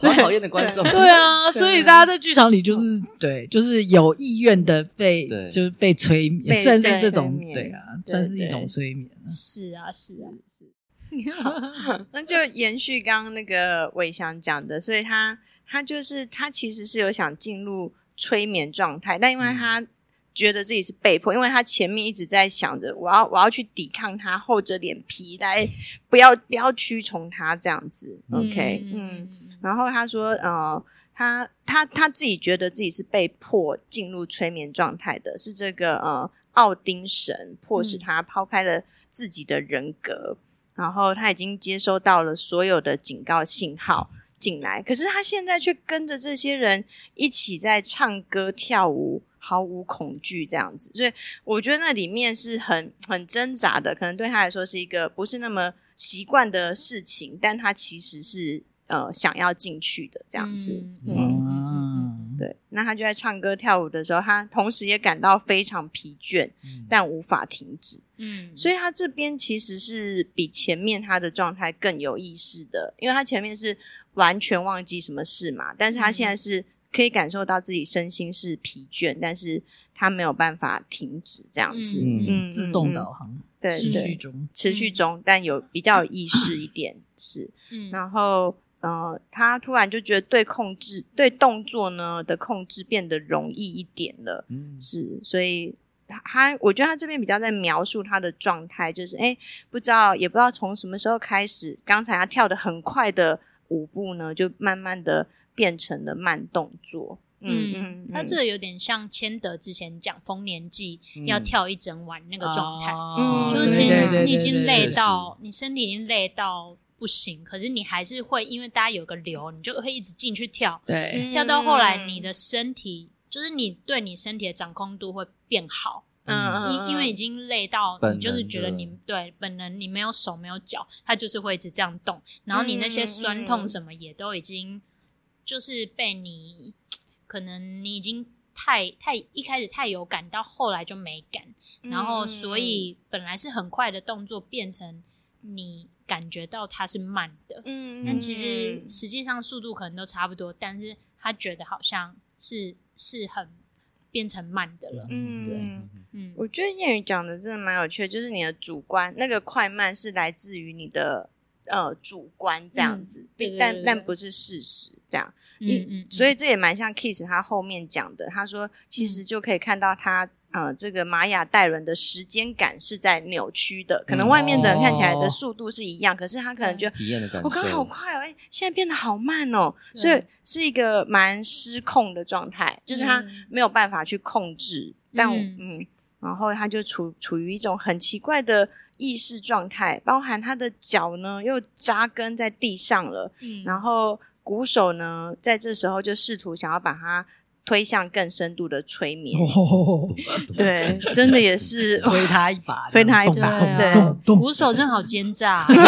好讨厌的观众。对啊，所以大家在剧场里就是对，就是有意愿的被，就是被催眠，算是这种，对啊，算是一种催眠。是啊，是啊，是。那就延续刚刚那个伟翔讲的，所以他他就是他其实是有想进入催眠状态，但因为他觉得自己是被迫，因为他前面一直在想着我要我要去抵抗他，厚着脸皮来不要不要屈从他这样子。OK，嗯，然后他说呃，他他他自己觉得自己是被迫进入催眠状态的，是这个呃奥丁神迫使他抛开了自己的人格。然后他已经接收到了所有的警告信号进来，可是他现在却跟着这些人一起在唱歌跳舞，毫无恐惧这样子。所以我觉得那里面是很很挣扎的，可能对他来说是一个不是那么习惯的事情，但他其实是呃想要进去的这样子。嗯。嗯对，那他就在唱歌跳舞的时候，他同时也感到非常疲倦，嗯、但无法停止。嗯，所以他这边其实是比前面他的状态更有意识的，因为他前面是完全忘记什么事嘛，但是他现在是可以感受到自己身心是疲倦，但是他没有办法停止这样子。嗯，嗯自动导航，对，持续中，持续中，但有比较有意识一点是，嗯，然后。呃，他突然就觉得对控制、对动作呢的控制变得容易一点了，嗯，是，所以他，我觉得他这边比较在描述他的状态，就是，哎，不知道，也不知道从什么时候开始，刚才他跳的很快的舞步呢，就慢慢的变成了慢动作，嗯嗯，它这个有点像千德之前讲丰年祭要跳一整晚那个状态，嗯，就是其实你已经累到，你身体已经累到。不行，可是你还是会因为大家有个流，你就会一直进去跳，对，跳到后来你的身体就是你对你身体的掌控度会变好。嗯，因因为已经累到你就是觉得你对本能你没有手没有脚，它就是会一直这样动，然后你那些酸痛什么也都已经就是被你可能你已经太太一开始太有感，到后来就没感，然后所以本来是很快的动作变成你感觉到它是慢的，嗯，但其实实际上速度可能都差不多，但是他觉得好像是是很。变成慢的了，嗯，对，嗯，我觉得谚语讲的真的蛮有趣的，就是你的主观那个快慢是来自于你的呃主观这样子，嗯、但但不是事实这样，嗯嗯，所以这也蛮像 Keith 他后面讲的，他说其实就可以看到他。呃，这个玛雅戴伦的时间感是在扭曲的，可能外面的人看起来的速度是一样，嗯哦、可是他可能觉得体验的感觉，我刚刚好快哦，哎，现在变得好慢哦，所以是一个蛮失控的状态，就是他没有办法去控制，嗯、但嗯，嗯，然后他就处处于一种很奇怪的意识状态，包含他的脚呢又扎根在地上了，嗯，然后鼓手呢在这时候就试图想要把他。推向更深度的催眠，哦、对，真的也是 推他一把，推他一把，对，鼓手真好奸诈，因为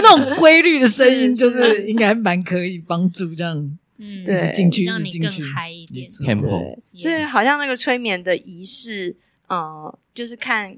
那种规律的声音，就是应该蛮可以帮助这样，嗯，对，进去，让你更嗨一点，对，所以好像那个催眠的仪式，呃，就是看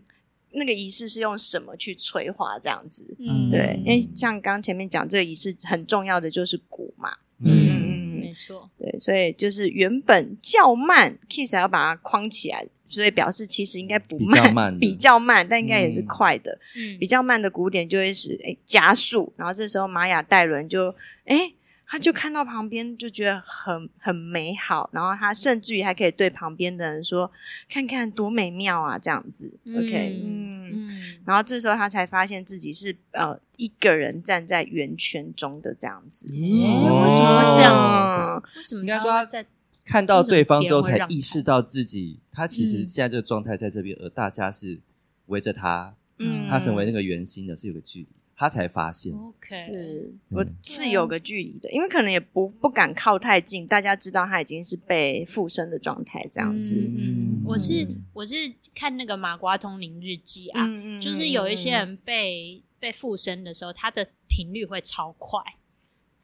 那个仪式是用什么去催化这样子，嗯，对，因为像刚刚前面讲这个仪式很重要的就是鼓嘛，嗯嗯。没错，对，所以就是原本较慢还要把它框起来，所以表示其实应该不慢，比较慢，比较慢，但应该也是快的。嗯，比较慢的鼓点就会使诶加速，然后这时候玛雅戴伦就诶。他就看到旁边就觉得很很美好，然后他甚至于还可以对旁边的人说：“看看多美妙啊！”这样子，OK，嗯嗯，然后这时候他才发现自己是呃一个人站在圆圈中的这样子。为什么会这样？为什么？应该说他在看到对方之后才意识到自己，他其实现在这个状态在这边，而大家是围着他，嗯，他成为那个圆心的，是有个距离。他才发现，OK，是。我是有个距离的，因为可能也不不敢靠太近，大家知道他已经是被附身的状态，这样子。嗯，我是我是看那个马瓜通灵日记啊，嗯就是有一些人被被附身的时候，他的频率会超快，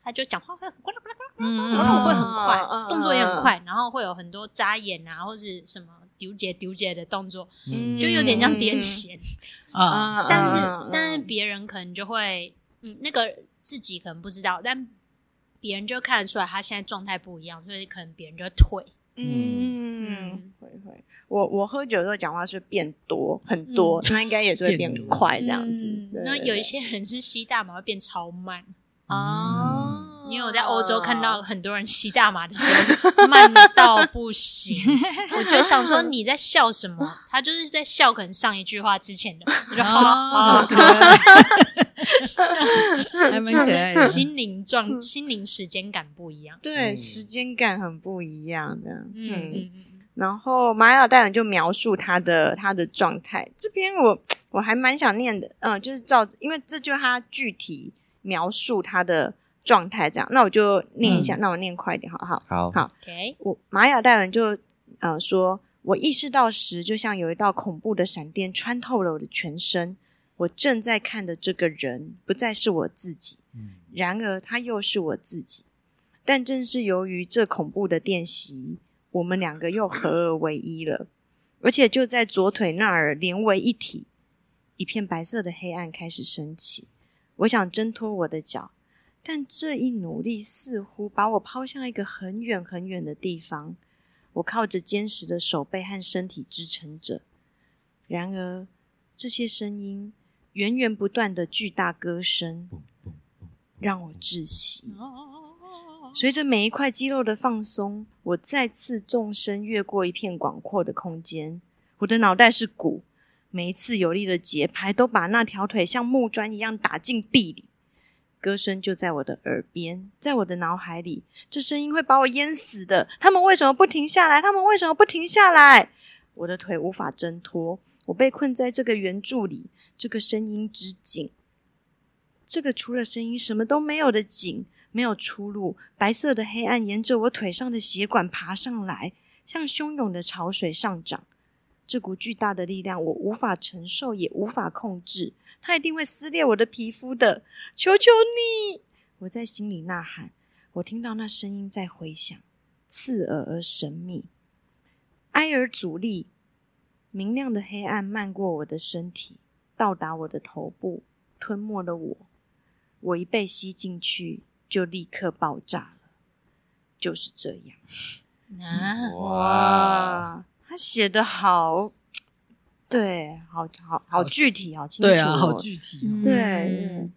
他就讲话会很呱啦呱啦呱啦，然后会很快，动作也很快，然后会有很多眨眼啊，或是什么丢结丢结的动作，就有点像癫痫。啊，但是但是别人可能就会，嗯，那个自己可能不知道，但别人就看得出来他现在状态不一样，所以可能别人就退。嗯，会会。我我喝酒的时候讲话是变多很多，那应该也是会变快这样子。那有一些人是吸大麻会变超慢啊。因为我在欧洲看到很多人吸大麻的时候慢到不行，我就想说你在笑什么？他就是在笑，可能上一句话之前的，我就好好可爱，还蛮可爱的。心灵状、心灵时间感不一样，对，时间感很不一样的。嗯，然后玛雅戴伦就描述他的他的状态，这边我我还蛮想念的，嗯，就是照，因为这就是他具体描述他的。状态这样，那我就念一下，嗯、那我念快一点，好不好？好，好。Okay. 我玛雅戴伦就呃说，我意识到时，就像有一道恐怖的闪电穿透了我的全身。我正在看的这个人，不再是我自己，嗯、然而他又是我自己。但正是由于这恐怖的电袭，我们两个又合而为一了，而且就在左腿那儿连为一体。一片白色的黑暗开始升起，我想挣脱我的脚。但这一努力似乎把我抛向一个很远很远的地方，我靠着坚实的手背和身体支撑着。然而，这些声音源源不断的巨大歌声让我窒息。随着每一块肌肉的放松，我再次纵身越过一片广阔的空间。我的脑袋是鼓，每一次有力的节拍都把那条腿像木砖一样打进地里。歌声就在我的耳边，在我的脑海里，这声音会把我淹死的。他们为什么不停下来？他们为什么不停下来？我的腿无法挣脱，我被困在这个圆柱里，这个声音之井。这个除了声音什么都没有的井，没有出路，白色的黑暗沿着我腿上的血管爬上来，像汹涌的潮水上涨。这股巨大的力量，我无法承受，也无法控制。它一定会撕裂我的皮肤的！求求你！我在心里呐喊。我听到那声音在回响，刺耳而神秘。埃尔阻力，明亮的黑暗漫过我的身体，到达我的头部，吞没了我。我一被吸进去，就立刻爆炸了。就是这样。啊！哇，他写的好，对，好好好具体，好清楚，对啊，好具体，哦对。嗯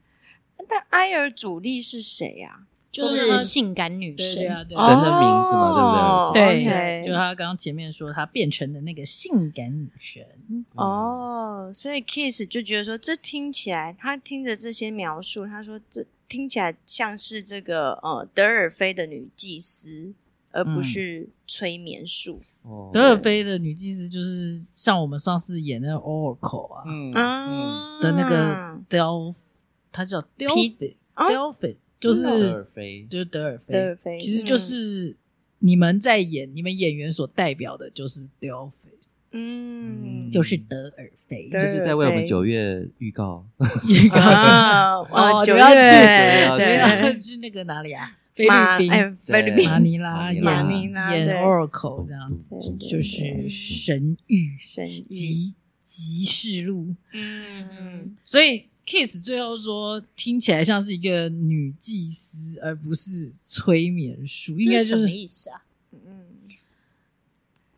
但埃尔主力是谁呀？就是性感女神，对啊，对神的名字嘛，对不对？对，就他刚刚前面说，他变成的那个性感女神。哦，所以 Kiss 就觉得说，这听起来，他听着这些描述，他说这听起来像是这个呃德尔菲的女祭司，而不是催眠术。德尔菲的女祭司就是像我们上次演那个 Oracle 啊，嗯嗯的那个 Delph，他叫 Delphi，Delphi。就是德尔菲，就是德尔菲，德尔菲其实就是你们在演，你们演员所代表的就是德尔菲，嗯，就是德尔菲，就是在为我们九月预告。预告。哦，九月。对，要去那个哪里啊？菲律宾，菲律宾。马尼拉演马尼拉演 Oracle 这样子，就是神谕神諭吉吉示录，嗯嗯，所以。Kiss 最后说，听起来像是一个女祭司，而不是催眠术，应该就是什么意思啊？嗯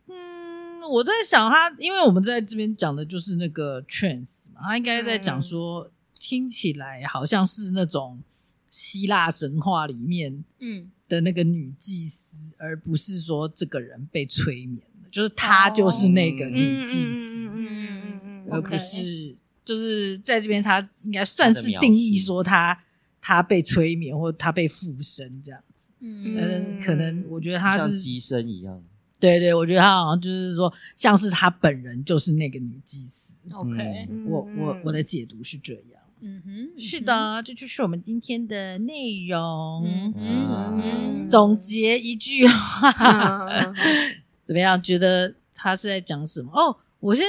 嗯，我在想他，因为我们在这边讲的就是那个 trance 嘛，他应该在讲说，嗯、听起来好像是那种希腊神话里面嗯的那个女祭司，嗯、而不是说这个人被催眠了，就是她就是那个女祭司，嗯嗯嗯嗯，而不是。就是在这边，她应该算是定义说她她被催眠或她被附身这样子。嗯，可能我觉得她是像乩身一样。对对，我觉得他好像就是说，像是他本人就是那个女祭司。OK，我我我的解读是这样。嗯哼，是的，这就是我们今天的内容。嗯，总结一句话，怎么样？觉得他是在讲什么？哦，我先。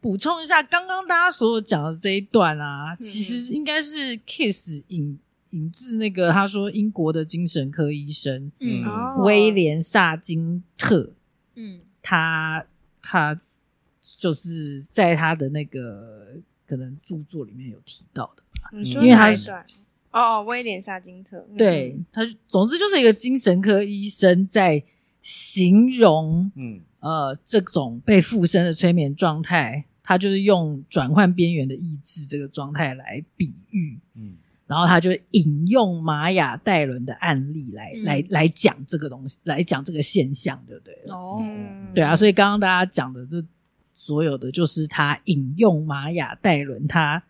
补充一下，刚刚大家所有讲的这一段啊，嗯、其实应该是 Kiss 引引自那个他说英国的精神科医生，嗯，威廉萨金特，嗯，他他就是在他的那个可能著作里面有提到的吧，你说哪一段？哦，威廉萨金特，对，他总之就是一个精神科医生在形容，嗯呃，这种被附身的催眠状态。他就是用转换边缘的意志这个状态来比喻，嗯，然后他就引用玛雅戴伦的案例来、嗯、来来讲这个东西，来讲这个现象，对不对？哦，对啊，所以刚刚大家讲的这所有的，就是他引用玛雅戴伦他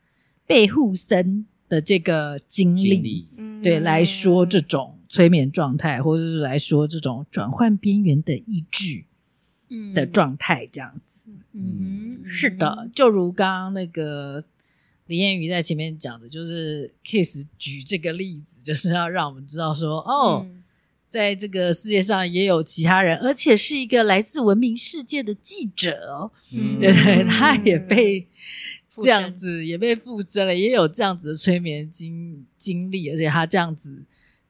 被附身的这个经历，经历。对来说这种催眠状态，或者是来说这种转换边缘的意志的状态，这样子。嗯，是的，就如刚刚那个李艳瑜在前面讲的，就是 Kiss 举这个例子，就是要让我们知道说，哦，嗯、在这个世界上也有其他人，而且是一个来自文明世界的记者哦，嗯、对对，他也被这样子也被附身了，也有这样子的催眠经经历，而且他这样子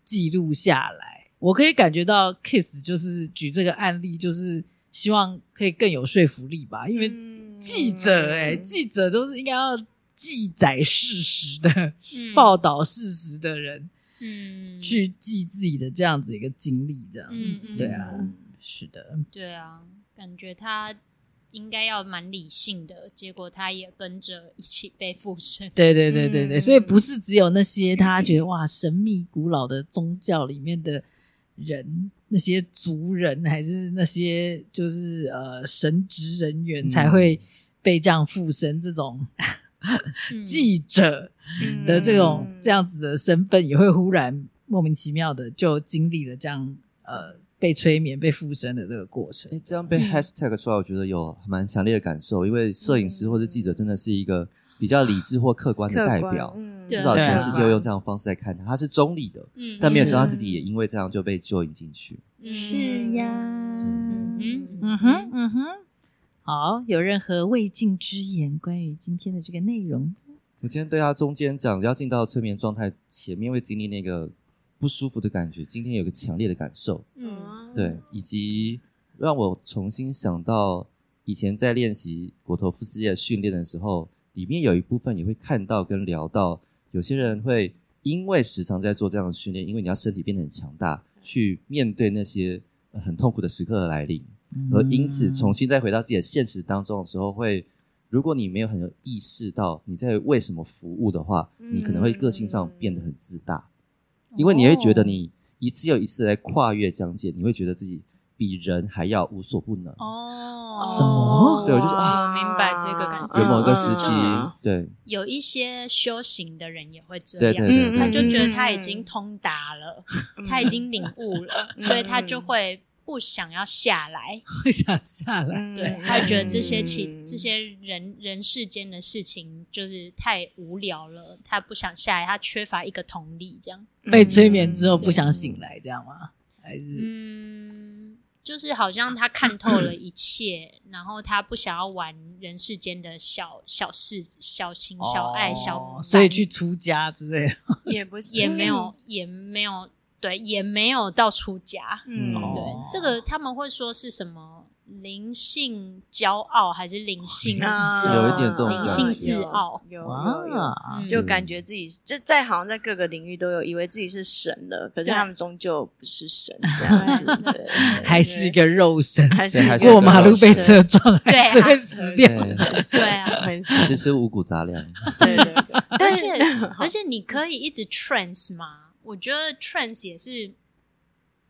记录下来，我可以感觉到 Kiss 就是举这个案例，就是。希望可以更有说服力吧，因为记者哎、欸，嗯、记者都是应该要记载事实的，嗯、报道事实的人，嗯，去记自己的这样子一个经历，这样，嗯、对啊，嗯、是的，对啊，感觉他应该要蛮理性的，结果他也跟着一起被附身，对对对对对，嗯、所以不是只有那些他觉得哇神秘古老的宗教里面的人。那些族人还是那些就是呃神职人员才会被这样附身，这种、嗯、记者的这种、嗯、这样子的身份，也会忽然莫名其妙的就经历了这样呃被催眠、被附身的这个过程。诶这样被 hashtag 出来，我觉得有蛮强烈的感受，因为摄影师或者记者真的是一个比较理智或客观的代表，嗯、至少全世界会用这样的方式来看他，他是中立的，嗯，但没有想到自己也因为这样就被 join 进去，是呀，嗯哼，嗯哼，好，有任何未尽之言关于今天的这个内容？我今天对他中间讲要进到催眠状态，前面会经历那个不舒服的感觉，今天有个强烈的感受，嗯，对，以及让我重新想到以前在练习果陀夫斯基的训练的时候。里面有一部分也会看到跟聊到，有些人会因为时常在做这样的训练，因为你要身体变得很强大，去面对那些很痛苦的时刻的来临，而因此重新再回到自己的现实当中的时候，会，如果你没有很有意识到你在为什么服务的话，你可能会个性上变得很自大，因为你会觉得你一次又一次来跨越疆界，你会觉得自己比人还要无所不能。什么？对，我就是啊，明白这个感觉。有某一个时期，对，有一些修行的人也会这样，对对对，他就觉得他已经通达了，他已经领悟了，所以他就会不想要下来，不想下来。对，他觉得这些情这些人人世间的事情就是太无聊了，他不想下来，他缺乏一个同理，这样。被催眠之后不想醒来，这样吗？还是嗯。就是好像他看透了一切，然后他不想要玩人世间的小小事、小情小爱、小，所以去出家之类的，也不是，也没有，也没有，对，也没有到出家。嗯，对，这个他们会说是什么灵性骄傲，还是灵性有一点这种灵性自傲？有有，就感觉自己就在好像在各个领域都有，以为自己是神了，可是他们终究不是神，这样子，还是一个肉身，还是过马路被车撞，还是会死掉。对啊，其实五谷杂粮。对对对，而且而且你可以一直 trance 吗？我觉得 trance 也是。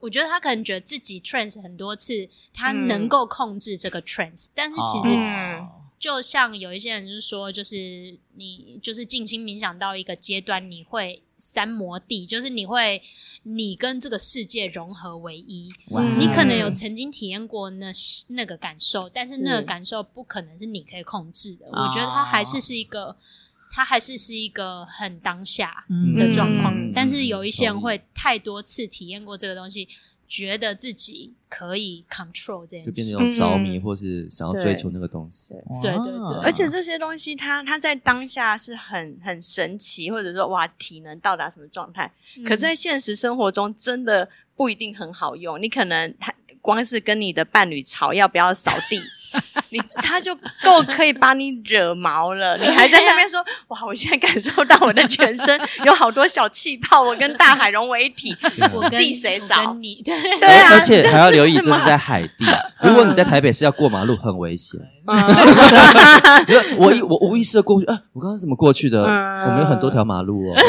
我觉得他可能觉得自己 trance 很多次，他能够控制这个 trance，、嗯、但是其实就像有一些人就是说，就是你就是静心冥想到一个阶段，你会三摩地，就是你会你跟这个世界融合为一。你可能有曾经体验过那那个感受，但是那个感受不可能是你可以控制的。我觉得它还是是一个。他还是是一个很当下的状况，嗯、但是有一些人会太多次体验过这个东西，嗯、觉得自己可以 control 这件事，就变成着迷，或是想要追求那个东西。对对对，而且这些东西它，它它在当下是很很神奇，或者说哇，体能到达什么状态，嗯、可在现实生活中真的不一定很好用。你可能他。光是跟你的伴侣吵要不要扫地，你他就够可以把你惹毛了。你还在那边说哇，我现在感受到我的全身有好多小气泡，我跟大海融为一体。我跟地谁扫？你 对对啊，而且还要留意，这是在海地。如果你在台北是要过马路，很危险。我我无意识的过去，啊，我刚刚怎么过去的？我们有很多条马路哦。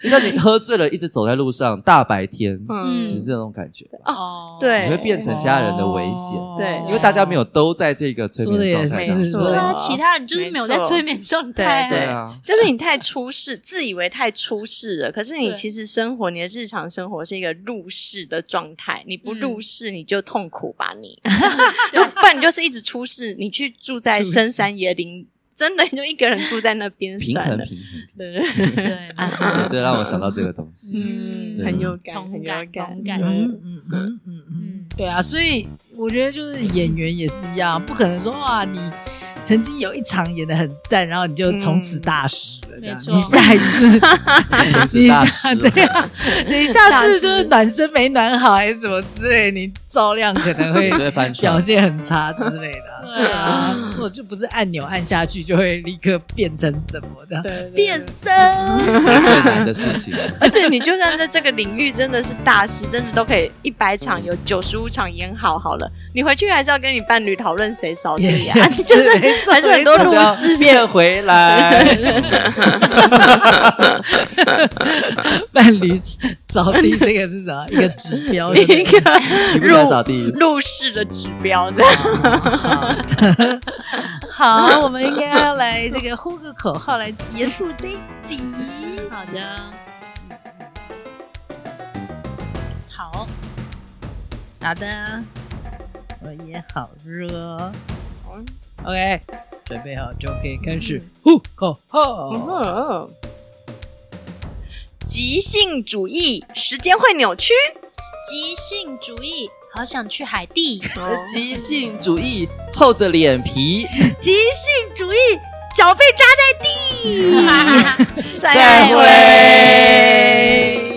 就像你喝醉了，一直走在路上，大白天，嗯，其实这种感。觉哦，对，你会变成其他人的危险，对，因为大家没有都在这个催眠状态对啊，其他人就是没有在催眠状态，对。啊，就是你太出世，自以为太出世了，可是你其实生活，你的日常生活是一个入世的状态，你不入世你就痛苦吧，你，不然你就是一直出事，你去住在深山野林。真的，你就一个人住在那边，平衡平衡，对对对，这 让我想到这个东西，嗯，很有感，很有感，嗯。嗯嗯嗯嗯，对啊，所以我觉得就是演员也是一样，不可能说哇，你曾经有一场演的很赞，然后你就从此大师了，没错，你下一次，你下 对啊，你下次就是暖身没暖好还是什么之类，你照亮可能会 表现很差之类的。对啊，我就不是按钮按下去就会立刻变成什么这样，变身最难的事情。而且你就算在这个领域真的是大师，真的都可以一百场有九十五场演好好了，你回去还是要跟你伴侣讨论谁扫地啊？就是还是很多路事变回来，伴侣扫地这个是什么？一个指标，一个入扫地入室的指标的。好，我们应该要来这个呼个口号来结束这一集。好的，好，好的，我也好热。OK。准备好就可以开始。呼吼吼！即兴主义，时间会扭曲。即兴主义，好想去海地。即兴主义，厚着脸皮。即兴主义，脚被扎在地。再会。